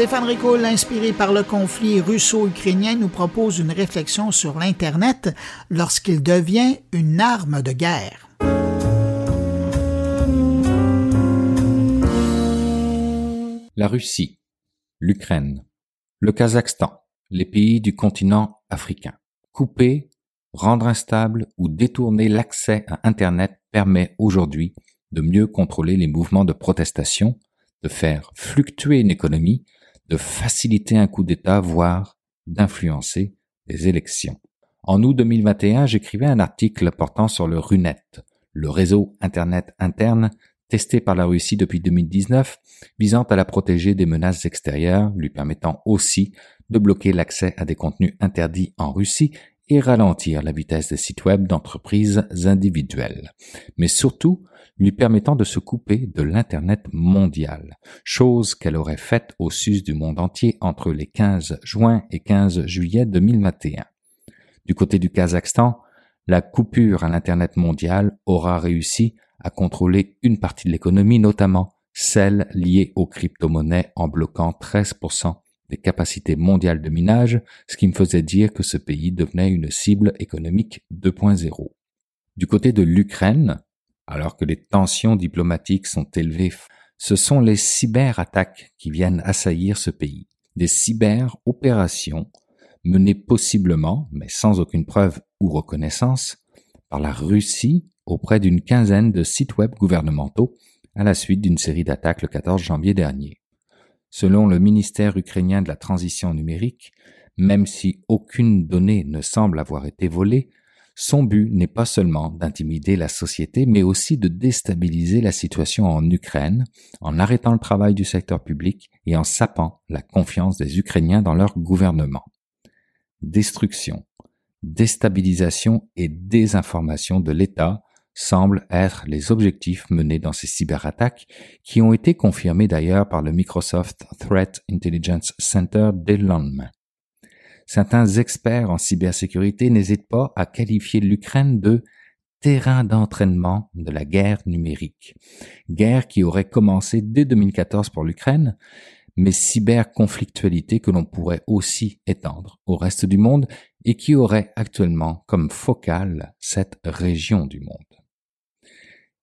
Stéphane Ricoul, inspiré par le conflit russo-ukrainien, nous propose une réflexion sur l'Internet lorsqu'il devient une arme de guerre. La Russie, l'Ukraine, le Kazakhstan, les pays du continent africain. Couper, rendre instable ou détourner l'accès à Internet permet aujourd'hui de mieux contrôler les mouvements de protestation, de faire fluctuer une économie de faciliter un coup d'État, voire d'influencer les élections. En août 2021, j'écrivais un article portant sur le RUNET, le réseau Internet interne testé par la Russie depuis 2019, visant à la protéger des menaces extérieures, lui permettant aussi de bloquer l'accès à des contenus interdits en Russie et ralentir la vitesse des sites web d'entreprises individuelles. Mais surtout, lui permettant de se couper de l'Internet mondial, chose qu'elle aurait faite au sus du monde entier entre les 15 juin et 15 juillet 2021. Du côté du Kazakhstan, la coupure à l'Internet mondial aura réussi à contrôler une partie de l'économie, notamment celle liée aux crypto-monnaies en bloquant 13% des capacités mondiales de minage, ce qui me faisait dire que ce pays devenait une cible économique 2.0. Du côté de l'Ukraine, alors que les tensions diplomatiques sont élevées, ce sont les cyberattaques qui viennent assaillir ce pays. Des cyber-opérations menées possiblement, mais sans aucune preuve ou reconnaissance, par la Russie auprès d'une quinzaine de sites web gouvernementaux à la suite d'une série d'attaques le 14 janvier dernier. Selon le ministère ukrainien de la transition numérique, même si aucune donnée ne semble avoir été volée, son but n'est pas seulement d'intimider la société, mais aussi de déstabiliser la situation en Ukraine, en arrêtant le travail du secteur public et en sapant la confiance des Ukrainiens dans leur gouvernement. Destruction, déstabilisation et désinformation de l'État semblent être les objectifs menés dans ces cyberattaques, qui ont été confirmés d'ailleurs par le Microsoft Threat Intelligence Center dès le lendemain certains experts en cybersécurité n'hésitent pas à qualifier l'Ukraine de terrain d'entraînement de la guerre numérique. Guerre qui aurait commencé dès 2014 pour l'Ukraine, mais cyberconflictualité que l'on pourrait aussi étendre au reste du monde et qui aurait actuellement comme focale cette région du monde.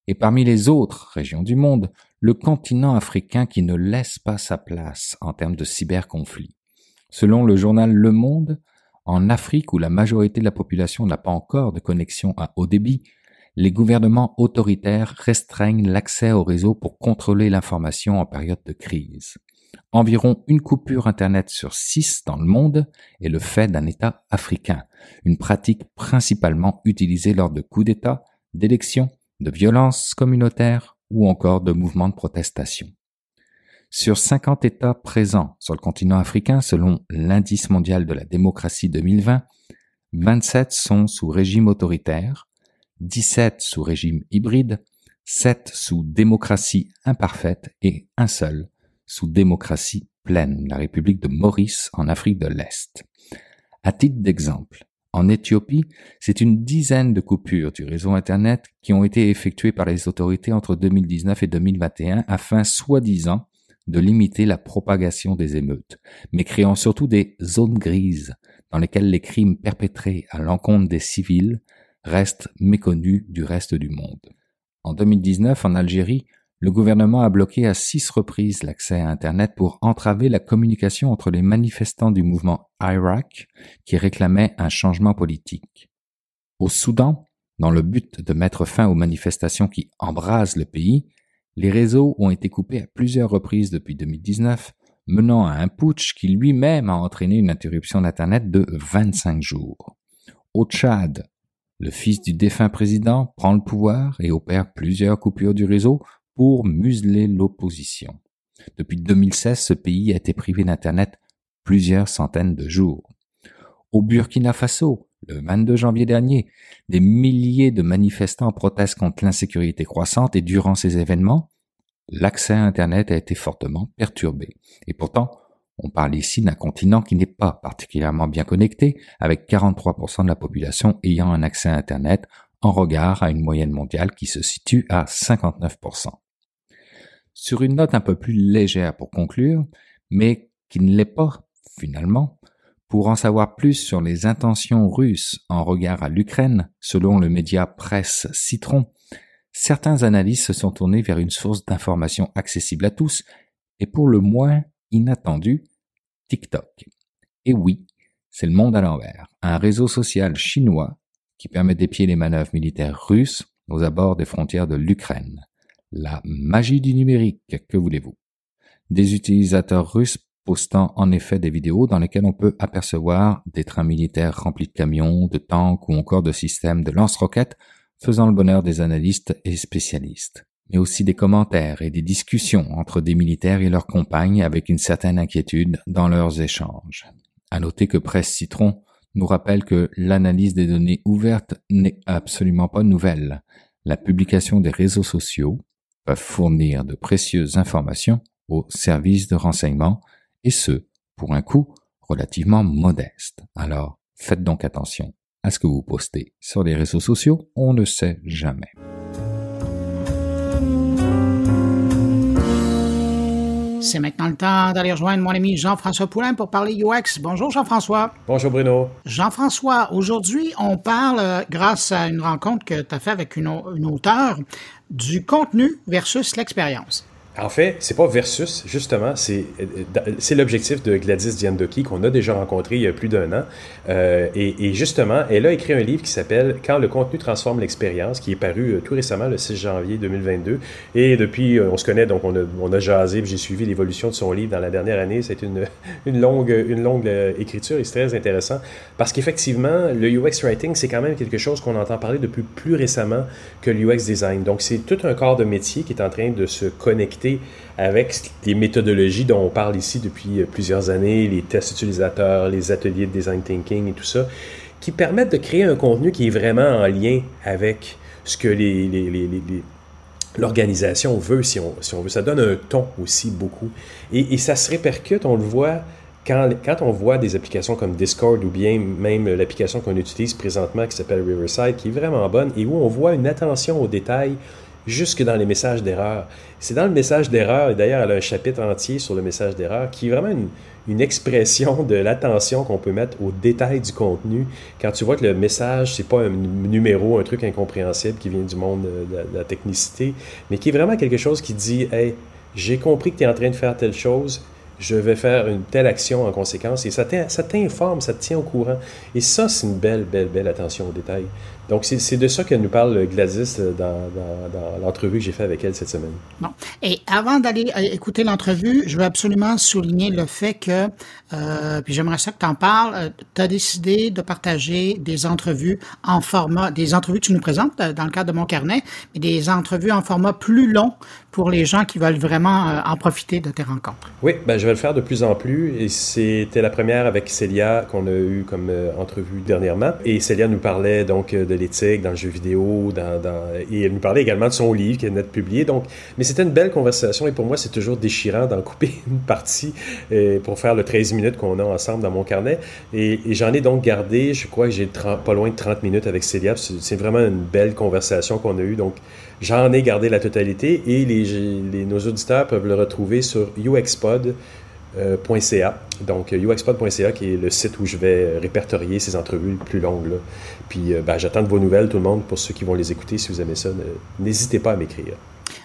Et parmi les autres régions du monde, le continent africain qui ne laisse pas sa place en termes de cyberconflit. Selon le journal Le Monde, en Afrique où la majorité de la population n'a pas encore de connexion à haut débit, les gouvernements autoritaires restreignent l'accès au réseau pour contrôler l'information en période de crise. Environ une coupure Internet sur six dans le monde est le fait d'un État africain, une pratique principalement utilisée lors de coups d'État, d'élections, de violences communautaires ou encore de mouvements de protestation. Sur 50 États présents sur le continent africain selon l'indice mondial de la démocratie 2020, 27 sont sous régime autoritaire, 17 sous régime hybride, 7 sous démocratie imparfaite et un seul sous démocratie pleine, la République de Maurice en Afrique de l'Est. À titre d'exemple, En Éthiopie, c'est une dizaine de coupures du réseau Internet qui ont été effectuées par les autorités entre 2019 et 2021 afin, soi-disant, de limiter la propagation des émeutes, mais créant surtout des zones grises dans lesquelles les crimes perpétrés à l'encontre des civils restent méconnus du reste du monde. En 2019, en Algérie, le gouvernement a bloqué à six reprises l'accès à Internet pour entraver la communication entre les manifestants du mouvement Irak qui réclamaient un changement politique. Au Soudan, dans le but de mettre fin aux manifestations qui embrasent le pays, les réseaux ont été coupés à plusieurs reprises depuis 2019, menant à un putsch qui lui-même a entraîné une interruption d'Internet de 25 jours. Au Tchad, le fils du défunt président prend le pouvoir et opère plusieurs coupures du réseau pour museler l'opposition. Depuis 2016, ce pays a été privé d'Internet plusieurs centaines de jours. Au Burkina Faso, le 22 janvier dernier, des milliers de manifestants protestent contre l'insécurité croissante et durant ces événements, l'accès à Internet a été fortement perturbé. Et pourtant, on parle ici d'un continent qui n'est pas particulièrement bien connecté, avec 43% de la population ayant un accès à Internet en regard à une moyenne mondiale qui se situe à 59%. Sur une note un peu plus légère pour conclure, mais qui ne l'est pas finalement, pour en savoir plus sur les intentions russes en regard à l'Ukraine, selon le média Presse Citron, certains analystes se sont tournés vers une source d'information accessible à tous et pour le moins inattendue, TikTok. Et oui, c'est le monde à l'envers, un réseau social chinois qui permet d'épier les manœuvres militaires russes aux abords des frontières de l'Ukraine. La magie du numérique, que voulez-vous? Des utilisateurs russes postant en effet des vidéos dans lesquelles on peut apercevoir des trains militaires remplis de camions, de tanks ou encore de systèmes de lance-roquettes faisant le bonheur des analystes et spécialistes, mais aussi des commentaires et des discussions entre des militaires et leurs compagnes avec une certaine inquiétude dans leurs échanges. À noter que Presse Citron nous rappelle que l'analyse des données ouvertes n'est absolument pas nouvelle. La publication des réseaux sociaux, peuvent fournir de précieuses informations aux services de renseignement, et ce, pour un coût relativement modeste. Alors, faites donc attention à ce que vous postez sur les réseaux sociaux, on ne sait jamais. C'est maintenant le temps d'aller rejoindre mon ami Jean-François Poulain pour parler UX. Bonjour Jean-François. Bonjour Bruno. Jean-François, aujourd'hui, on parle, euh, grâce à une rencontre que tu as faite avec une, une auteure, du contenu versus l'expérience. En fait, c'est pas versus, justement, c'est c'est l'objectif de Gladys Diandoki qu'on a déjà rencontré il y a plus d'un an. Euh, et, justement, elle a écrit un livre qui s'appelle Quand le contenu transforme l'expérience, qui est paru euh, tout récemment, le 6 janvier 2022. Et depuis, euh, on se connaît, donc on a, on a jasé, j'ai suivi l'évolution de son livre dans la dernière année. C'est une, une longue, une longue écriture et c'est très intéressant parce qu'effectivement, le UX Writing, c'est quand même quelque chose qu'on entend parler depuis plus récemment que le UX Design. Donc, c'est tout un corps de métier qui est en train de se connecter avec les méthodologies dont on parle ici depuis euh, plusieurs années, les tests utilisateurs, les ateliers de design thinking et tout ça, qui permettent de créer un contenu qui est vraiment en lien avec ce que l'organisation veut, si on, veut. Ça donne un ton aussi beaucoup. Et, ça se répercute, on le voit, quand, on voit des applications comme Discord ou bien même l'application qu'on utilise présentement qui s'appelle Riverside, qui est vraiment bonne et où on voit une attention aux détails jusque dans les messages d'erreur. C'est dans le message d'erreur, et d'ailleurs elle a un chapitre entier sur le message d'erreur, qui est vraiment une, expression de l'attention qu'on peut mettre aux détails du contenu. Quand tu vois que le message, c'est pas un numéro, un truc incompréhensible qui vient du monde de la, technicité, mais qui est vraiment quelque chose qui dit, hey, j'ai compris que tu es en train de faire telle chose, je vais faire une telle action en conséquence, et ça t'informe, ça te tient au courant. Et ça, c'est une belle, belle, belle attention aux détails. Donc, c'est de ça que nous parle Gladys euh, dans, dans, l'entrevue que j'ai fait avec elle cette semaine. Bon. Et avant d'aller euh, écouter l'entrevue, je veux absolument souligner le fait que, euh, puis j'aimerais ça que tu en parles, tu as décidé de partager des entrevues en format, des entrevues que tu nous présentes dans le cadre de mon carnet, mais des entrevues en format plus long pour les gens qui veulent vraiment en profiter de tes rencontres. Oui, ben, je vais le faire de plus en plus. Et c'était la première avec Célia qu'on a eu comme entrevue dernièrement. Et Célia nous parlait donc de l'éthique, dans le jeu vidéo, et elle nous parlait également de son livre qui est net publié. Donc, mais c'était une belle conversation et pour moi, c'est toujours déchirant d'en couper une partie euh, pour faire le 13 minutes qu'on a ensemble dans mon carnet. Et, j'en ai donc gardé, je crois que j'ai pas loin de 30 minutes avec Célia. C'est vraiment une belle conversation qu'on a eue. Donc, j'en ai gardé la totalité et nos auditeurs peuvent le retrouver sur UXPod .ca. Donc, uxpod.ca qui est le site où je vais répertorier ces entrevues plus longues. Puis, euh, ben, j'attends de vos nouvelles, tout le monde, pour ceux qui vont les écouter. Si vous aimez ça, n'hésitez pas à m'écrire.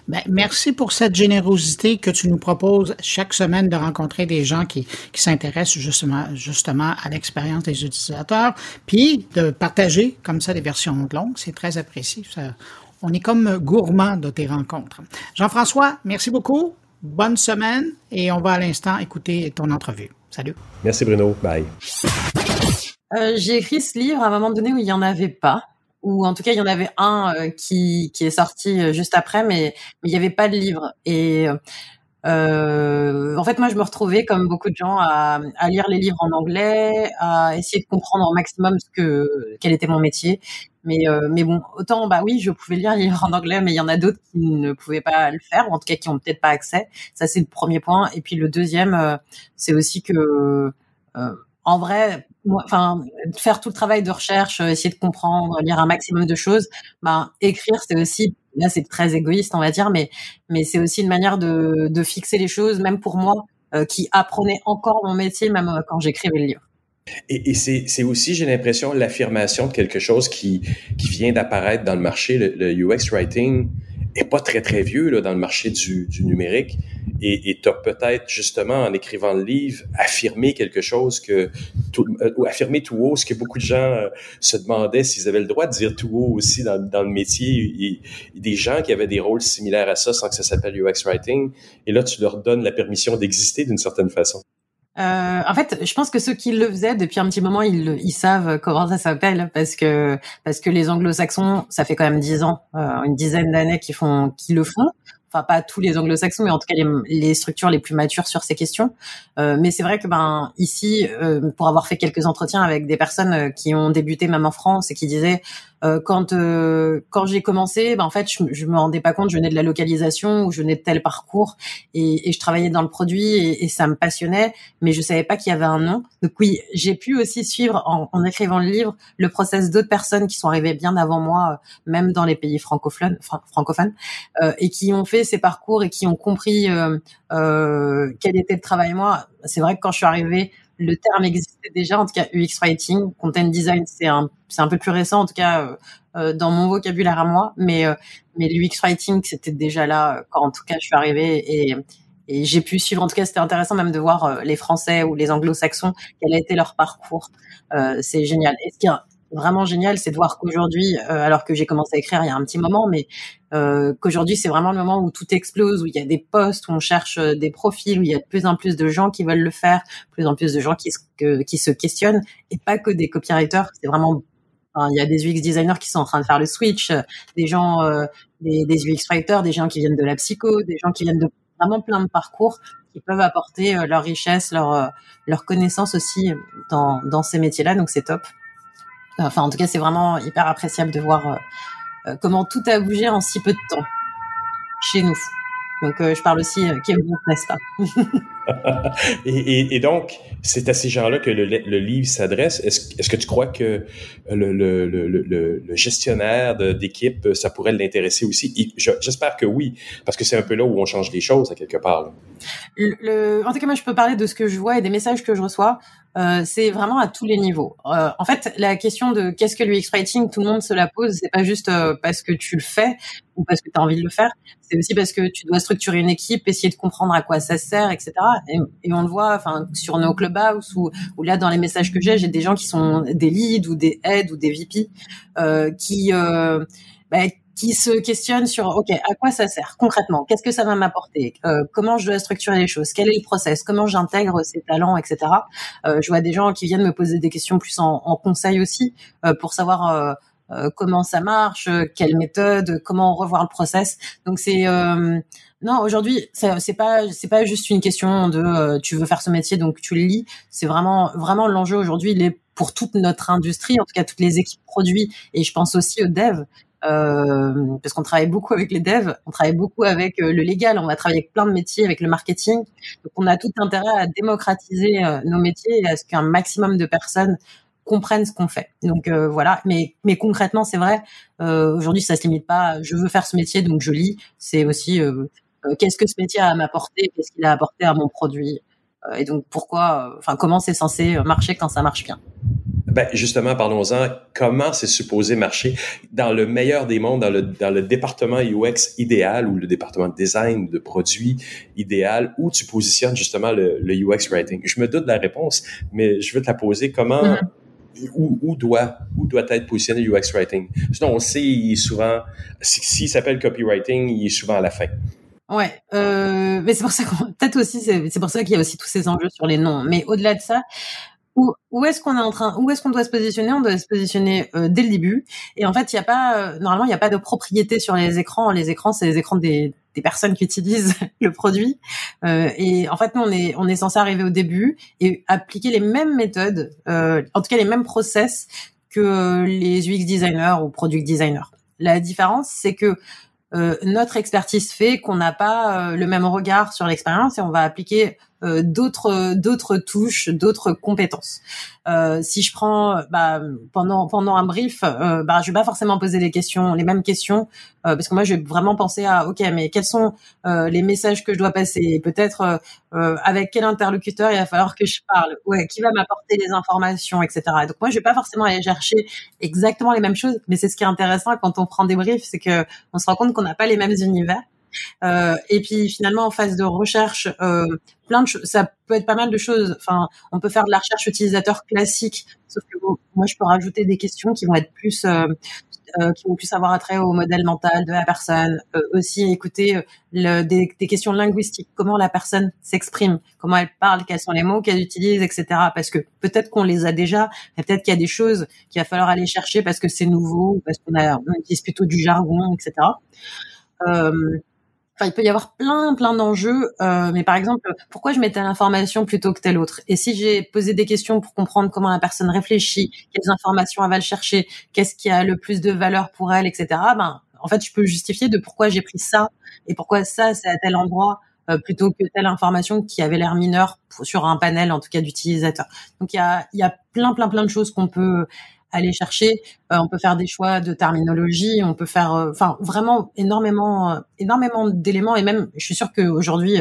Ben, merci pour cette générosité que tu nous proposes chaque semaine de rencontrer des gens qui, s'intéressent justement, justement à l'expérience des utilisateurs, puis de partager comme ça des versions longues. C'est très apprécié. On est comme gourmand de tes rencontres. Jean-François, merci beaucoup bonne semaine et on va à l'instant écouter ton entrevue. Salut. Merci Bruno. Bye. Euh, j'ai écrit ce livre à un moment donné où il n'y en avait pas. Ou en tout cas, il y en avait un euh, qui, qui est sorti euh, juste après, mais, mais il n'y avait pas de livre. Et euh, en fait, moi, je me retrouvais, comme beaucoup de gens, à, à, lire les livres en anglais, à essayer de comprendre au maximum ce que quel était mon métier. Mais euh, mais bon, autant bah oui, je pouvais lire les livres en anglais, mais il y en a d'autres qui ne pouvaient pas le faire, ou en tout cas qui ont peut-être pas accès. Ça, c'est le premier point. Et puis le deuxième, euh, c'est aussi que euh, en vrai, enfin, faire tout le travail de recherche, essayer de comprendre, lire un maximum de choses, bah, écrire, c'est aussi là c'est très égoïste on va dire mais mais c'est aussi une manière de, fixer les choses même pour moi euh, qui apprenais encore mon métier même euh, quand j'écrivais le livre et, et c'est aussi, j'ai l'impression, l'affirmation de quelque chose qui, qui vient d'apparaître dans le marché. Le, le, UX Writing est pas très, très vieux là, dans le marché du, du numérique. Et tu as peut-être, justement, en écrivant le livre, affirmé quelque chose que... Tout, euh, ou affirmé tout haut ce que beaucoup de gens euh, se demandaient s'ils avaient le droit de dire tout haut aussi dans, dans le métier. Des gens qui avaient des rôles similaires à ça sans que ça s'appelle UX Writing. Et là, tu leur donnes la permission d'exister d'une certaine façon. Euh, en fait, je pense que ceux qui le faisaient depuis un petit moment, ils, ils savent comment ça s'appelle parce que parce que les Anglo-Saxons, ça fait quand même dix ans, euh, une dizaine d'années qu'ils font, qu'ils le font enfin pas tous les anglo-saxons, mais en tout cas les, structures les plus matures sur ces questions. Euh, mais c'est vrai que ben ici, euh, pour avoir fait quelques entretiens avec des personnes euh, qui ont débuté même en France et qui disaient euh, quand euh, quand j'ai commencé, ben en fait je, je me rendais pas compte, je venais de la localisation ou je venais de tel parcours et, je travaillais dans le produit et, ça me passionnait, mais je savais pas qu'il y avait un nom. Donc oui, j'ai pu aussi suivre en, écrivant le livre le process d'autres personnes qui sont arrivées bien avant moi, même dans les pays francophones, francophones, et qui ont fait ces parcours et qui ont compris euh, euh, quel était le travail moi. C'est vrai que quand je suis arrivée, le terme existait déjà, en tout cas UX writing, content design, c'est un, un peu plus récent, en tout cas euh, euh dans mon vocabulaire à moi, mais euh, mais l'UX writing c'était déjà là quand en tout cas je suis arrivée et et j'ai pu suivre, en tout cas, c'était intéressant même de voir les Français ou les Anglo-Saxons, quel a été leur parcours. Euh, c'est génial. Et ce qui est vraiment génial, c'est de voir qu'aujourd'hui, euh, alors que j'ai commencé à écrire il y a un petit moment, mais euh, qu'aujourd'hui c'est vraiment le moment où tout explose, où il y a des postes, où on cherche euh, des profils, où il y a de plus en plus de gens qui veulent le faire, plus en plus de gens qui se, qui se questionnent, et pas que des copywriters. C'est vraiment il y a des UX designers qui sont en train de faire le switch, des gens, euh, des, des, UX writers, des gens qui viennent de la psycho, des gens qui viennent de vraiment plein de parcours qui peuvent apporter leur richesse, leur, leur connaissance aussi dans, dans ces métiers-là. Donc c'est top. Enfin, en tout cas, c'est vraiment hyper appréciable de voir euh, euh, comment tout a bougé en si peu de temps chez nous. Donc, euh, je parle aussi Kevin, n'est-ce pas et, et, et, donc, c'est à ces gens-là que le, le livre s'adresse. Est-ce est que tu crois que le, le, le gestionnaire d'équipe, ça pourrait l'intéresser aussi? J'espère que oui, parce que c'est un peu là où on change les choses à quelque part. en tout cas, moi, je peux parler de ce que je vois et des messages que je reçois. Euh, c'est vraiment à tous les niveaux. Euh, en fait, la question de qu'est-ce que l'UX writing, tout le monde se la pose. C'est pas juste euh, parce que tu le fais ou parce que tu as envie de le faire. C'est aussi parce que tu dois structurer une équipe, essayer de comprendre à quoi ça sert, etc. Et, et on le voit, enfin, sur nos clubhouse ou, ou là dans les messages que j'ai, j'ai des gens qui sont des leads ou des aides ou des VP euh, qui bah, qui se questionnent sur ok à quoi ça sert concrètement? Qu'est-ce que ça va m'apporter? Euh, comment je dois structurer les choses? Quel est le process? Comment j'intègre ces talents etc euh, je vois des gens qui viennent me poser des questions plus en, en conseil aussi euh, pour savoir euh, euh, comment ça marche quelle méthode comment revoir le process. Donc c'est non aujourd'hui c'est pas c'est pas juste une question de tu veux faire ce métier donc tu le lis. C'est vraiment vraiment l'enjeu aujourd'hui il est pour toute notre industrie, en tout cas toutes les équipes produits, et je pense aussi aux devs, euh, parce qu'on travaille beaucoup avec les devs, on travaille beaucoup avec euh, le légal, on va travailler avec plein de métiers, avec le marketing. Donc on a tout intérêt à démocratiser euh, nos métiers et à ce qu'un maximum de personnes comprennent ce qu'on fait. Donc voilà, mais mais concrètement, c'est vrai. Aujourd'hui, ça se limite pas. Je veux faire ce métier, donc je lis. C'est aussi qu'est-ce que ce métier a à m'apporter, qu'est-ce qu'il a apporté à mon produit, et donc pourquoi, enfin comment c'est censé marcher quand ça marche bien? Ben justement, parlons-en. Comment c'est supposé marcher? Dans le meilleur des mondes, dans le, dans le département UX idéal ou le département de design de produits idéal, où tu positionnes justement le, le UX writing? Je me doute de la réponse, mais je veux te la poser. Comment, mm-hmm. où, où, doit, où doit être positionné UX writing? Sinon, on sait, il est souvent, s'il s'appelle copywriting, il est souvent à la fin. Ouais, euh, mais c'est pour ça qu'on peut-être aussi c'est pour ça qu'il y a aussi tous ces enjeux sur les noms. Mais au-delà de ça, où, où est-ce qu'on est en train, où est-ce qu'on doit se positionner? On doit se positionner euh, dès le début. Et en fait, il n'y a pas, euh, normalement, il n'y a pas de propriété sur les écrans. Les écrans, c'est les écrans des, des personnes qui utilisent le produit. Euh, et en fait, nous, on est, on est censé arriver au début et appliquer les mêmes méthodes, euh, en tout cas les mêmes process que les UX designers ou product designers. La différence, c'est que euh, notre expertise fait qu'on n'a pas euh, le même regard sur l'expérience et on va appliquer euh, d'autres d'autres touches, d'autres compétences. Euh, si je prends bah, pendant pendant un brief, euh, bah, je vais pas forcément poser les questions, les mêmes questions, parce que moi je vais vraiment penser à ok, mais quels sont les messages que je dois passer? Peut-être avec quel interlocuteur il va falloir que je parle? Ouais, qui va m'apporter les informations, etc. Donc moi je vais pas forcément aller chercher exactement les mêmes choses, mais c'est ce qui est intéressant quand on prend des briefs, c'est que on se rend compte qu'on n'a pas les mêmes univers. Euh, et puis finalement en phase de recherche, euh, plein de ça peut être pas mal de choses. Enfin, on peut faire de la recherche utilisateur classique, sauf que moi je peux rajouter des questions qui vont être plus euh, euh, qui vont plus avoir attrait au modèle mental de la personne. Euh, aussi écouter le, des, des, questions linguistiques, comment la personne s'exprime, comment elle parle, quels sont les mots qu'elle utilise, etc. Parce que peut-être qu'on les a déjà, mais peut-être qu'il y a des choses qu'il va falloir aller chercher parce que c'est nouveau, parce qu'on on utilise plutôt du jargon, etc. Euh, Enfin, il peut y avoir plein, plein d'enjeux. Euh, mais par exemple, pourquoi je mets telle information plutôt que telle autre? Et si j'ai posé des questions pour comprendre comment la personne réfléchit, quelles informations elle va chercher, qu'est-ce qui a le plus de valeur pour elle, etc. Ben, en fait, je peux justifier de pourquoi j'ai pris ça et pourquoi ça, c'est à tel endroit euh, plutôt que telle information qui avait l'air mineure sur un panel, en tout cas d'utilisateurs. Donc, il y a, y a plein, plein, plein de choses qu'on peut aller chercher. Euh, on peut faire des choix de terminologie, on peut faire, euh, enfin vraiment énormément, euh, énormément d'éléments. Et même, je suis sûre qu'aujourd'hui,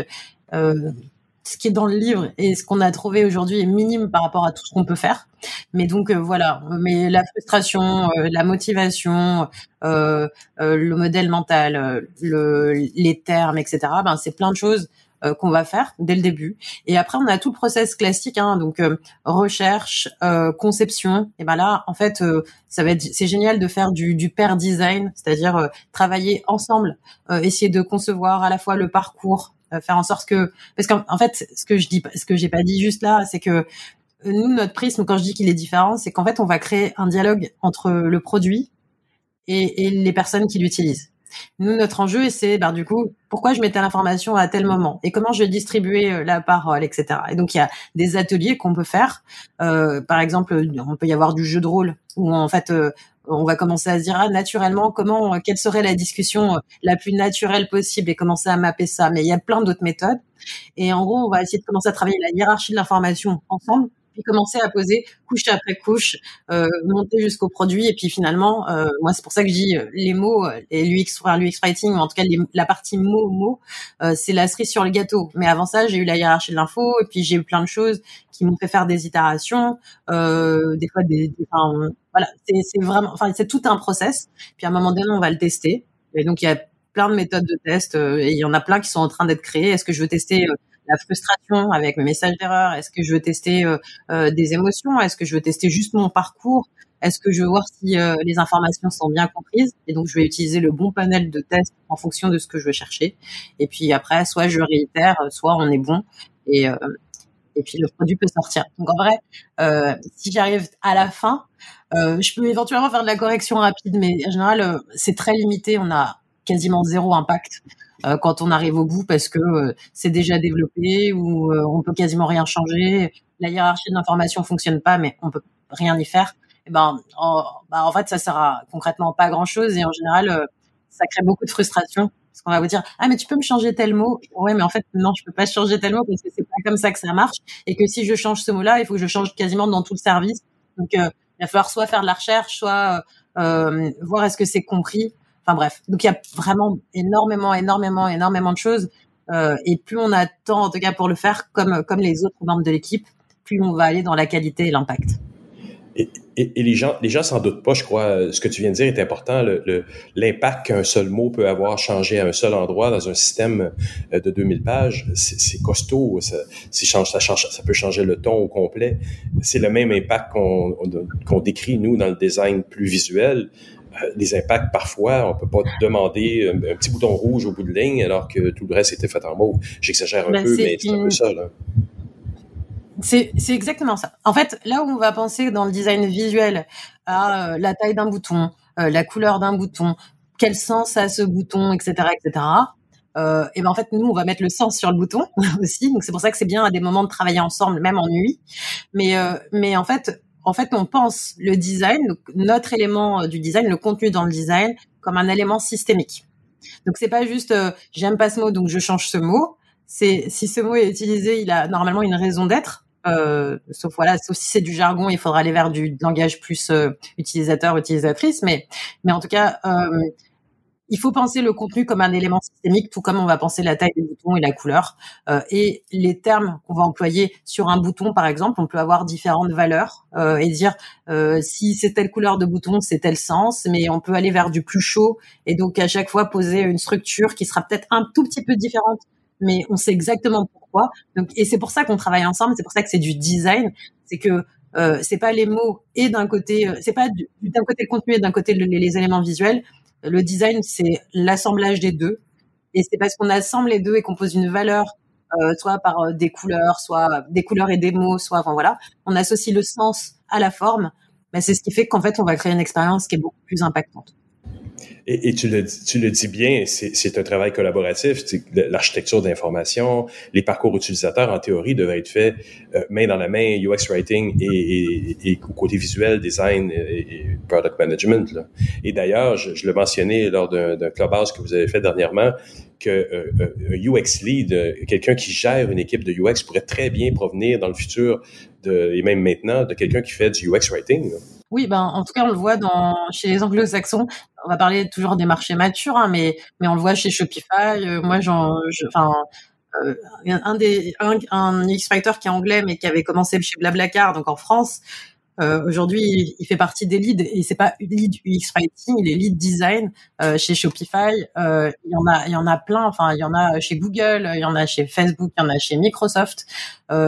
ce qui est dans le livre et ce qu'on a trouvé aujourd'hui est minime par rapport à tout ce qu'on peut faire. Mais donc voilà, mais la frustration, la motivation, le modèle mental, le, les termes, etc. Ben c'est plein de choses euh, qu'on va faire dès le début. Et après, on a tout le process classique, hein, donc euh, recherche, euh, conception. Et ben là, en fait, ça va être, c'est génial de faire du, du pair design, c'est-à-dire travailler ensemble, essayer de concevoir à la fois le parcours, faire en sorte que, parce qu'en fait, ce que je dis, ce que j'ai pas dit juste là, c'est que nous, notre prisme, quand je dis qu'il est différent, c'est qu'en fait, on va créer un dialogue entre le produit et, et les personnes qui l'utilisent. Nous, notre enjeu, c'est ben, du coup, pourquoi je mettais l'information à tel moment et comment je distribuer euh, la parole, etc. Et donc, il y a des ateliers qu'on peut faire. Euh, par exemple, on peut y avoir du jeu de rôle où en fait, euh, on va commencer à se dire ah, naturellement comment, quelle serait la discussion la plus naturelle possible et commencer à mapper ça. Mais il y a plein d'autres méthodes. Et en gros, on va essayer de commencer à travailler la hiérarchie de l'information ensemble puis commencer à poser couche après couche, euh, monter jusqu'au produit, et puis finalement, euh, moi c'est pour ça que je dis euh, les mots et l'UX, l'UX writing, ou en tout cas la partie mots mots, euh, c'est la cerise sur le gâteau. Mais avant ça, j'ai eu la hiérarchie de l'info, et puis j'ai eu plein de choses qui m'ont fait faire des itérations, euh, des fois des, enfin, voilà, c'est vraiment, enfin c'est tout un process. Puis à un moment donné, on va le tester, et donc il y a plein de méthodes de test, et il y en a plein qui sont en train d'être créées. Est-ce que je veux tester la frustration avec mes messages d'erreur Est-ce que je veux tester euh, euh, des émotions? Est-ce que je veux tester juste mon parcours? Est-ce que je veux voir si euh, les informations sont bien comprises? Et donc, je vais utiliser le bon panel de tests en fonction de ce que je veux chercher. Et puis après, soit je réitère, soit on est bon. Et, et puis le produit peut sortir. Donc en vrai, euh, si j'arrive à la fin, euh, je peux éventuellement faire de la correction rapide, mais en général, c'est très limité. On a quasiment zéro impact. Euh, quand on arrive au bout parce que euh, c'est déjà développé ou euh, on peut quasiment rien changer. La hiérarchie de l'information fonctionne pas, mais on peut rien y faire, eh ben, en, bah, en fait, ça sert à concrètement pas grand chose et en général, ça crée beaucoup de frustration parce qu'on va vous dire ah mais tu peux me changer tel mot ouais mais en fait non je peux pas changer tel mot parce que c'est pas comme ça que ça marche et que si je change ce mot là il faut que je change quasiment dans tout le service donc il va falloir soit faire de la recherche soit euh, voir est-ce que c'est compris. Enfin bref, donc il y a vraiment énormément, énormément, énormément de choses. Euh, et plus on a de temps, en tout cas pour le faire, comme comme les autres membres de l'équipe, plus on va aller dans la qualité et l'impact. Et, et, les gens, les gens s'en doutent pas, je crois. Ce que tu viens de dire est important. L'impact qu'un seul mot peut avoir changé à un seul endroit dans un système euh, de 2000 pages, c'est costaud. Ça, change, ça, change, ça peut changer le ton au complet. C'est le même impact qu'on qu'on décrit, nous, dans le design plus visuel. Euh, les impacts, parfois, on peut pas demander un, petit bouton rouge au bout de ligne alors que tout le reste était fait en mauve. J'exagère un ben, peu, mais c'est un peu ça. Là. C'est exactement ça. En fait, là où on va penser dans le design visuel à euh, la taille d'un bouton, euh, la couleur d'un bouton, quel sens a ce bouton, etc., etc. Euh, et ben en fait, nous, on va mettre le sens sur le bouton aussi. Donc c'est pour ça que c'est bien à des moments de travailler ensemble, même en nuit. Mais euh, mais en fait, en fait, on pense le design, notre élément du design, le contenu dans le design, comme un élément systémique. Donc c'est pas juste j'aime pas ce mot, donc je change ce mot. C'est si ce mot est utilisé, il a normalement une raison d'être. Euh, sauf voilà, sauf si c'est du jargon, il faudra aller vers du langage plus euh, utilisateur, utilisatrice. Mais, mais en tout cas, euh, il faut penser le contenu comme un élément systémique, tout comme on va penser la taille du bouton et la couleur. Euh, et les termes qu'on va employer sur un bouton, par exemple, on peut avoir différentes valeurs euh, et dire si c'est telle couleur de bouton, c'est tel sens. Mais on peut aller vers du plus chaud et donc à chaque fois poser une structure qui sera peut-être un tout petit peu différente mais on sait exactement pourquoi. Donc, et c'est pour ça qu'on travaille ensemble. C'est pour ça que c'est du design. C'est que euh, c'est pas les mots et d'un côté, euh, c'est pas d'un côté le contenu et d'un côté les, éléments visuels. Le design, c'est l'assemblage des deux. Et c'est parce qu'on assemble les deux et qu'on pose une valeur, euh, soit par euh, des couleurs, soit des couleurs et des mots, soit, enfin voilà, on associe le sens à la forme. Ben, c'est ce qui fait qu'en fait, on va créer une expérience qui est beaucoup plus impactante. Et, tu, le, tu le dis bien, c'est un travail collaboratif. L'architecture d'information, les parcours utilisateurs, en théorie, devraient être faits euh, main dans la main, UX writing et, et, et côté visuel, design et, product management. Là. Et d'ailleurs, je, je l'ai mentionné lors d'un clubhouse que vous avez fait dernièrement, que euh, euh, UX lead, quelqu'un qui gère une équipe de UX, pourrait très bien provenir dans le futur de, et même maintenant de quelqu'un qui fait du UX writing. Là. Oui, ben en tout cas on le voit dans chez les Anglo-Saxons. On va parler toujours des marchés matures, hein, mais mais on le voit chez Shopify. Euh, moi, j'en, enfin, euh, un des un, un X-Fighter qui est anglais mais qui avait commencé chez Blablacar, donc en France. Euh, Aujourd'hui, il fait partie des leads et c'est pas lead UX writing, il est lead design euh, chez Shopify. Euh, il y en a, il y en a plein. Enfin, il y en a chez Google, il y en a chez Facebook, il y en a chez Microsoft.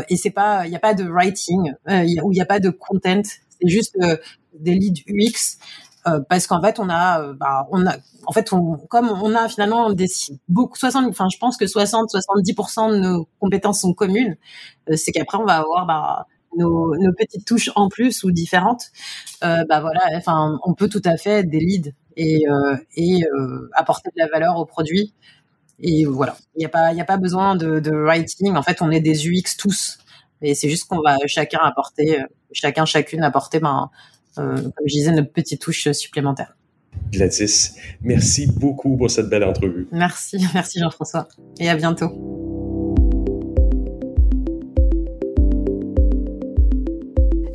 Et c'est pas, il n'y a pas de writing où il n'y a pas de content juste euh, des leads UX. Euh, parce qu'en fait on a euh, bah, on a en fait comme on a finalement des beaucoup 60 enfin je pense que 60 70% de nos compétences sont communes c'est qu'après on va avoir bah, nos, petites touches en plus ou différentes. Bah voilà enfin on peut tout à fait être des leads et et apporter de la valeur au produit. Et voilà. Il n'y a pas il a pas besoin de, de writing. En fait on est des UX tous et c'est juste qu'on va chacun apporter, euh, chacun, chacune apporter, ben, euh, comme je disais, notre petite touche supplémentaire. Gladys, merci beaucoup pour cette belle entrevue. Merci, merci Jean-François. Et à bientôt.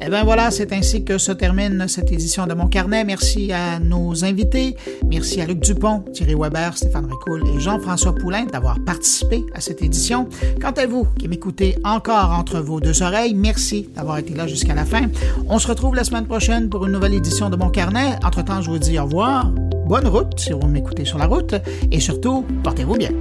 Eh bien voilà, c'est ainsi que se termine cette édition de Mon Carnet. Merci à nos invités. Merci à Luc Dupont, Thierry Weber, Stéphane Ricoul et Jean-François Poulain d'avoir participé à cette édition. Quant à vous qui m'écoutez encore entre vos deux oreilles, merci d'avoir été là jusqu'à la fin. On se retrouve la semaine prochaine pour une nouvelle édition de Mon Carnet. Entre-temps, je vous dis au revoir. Bonne route si vous m'écoutez sur la route et surtout, portez-vous bien.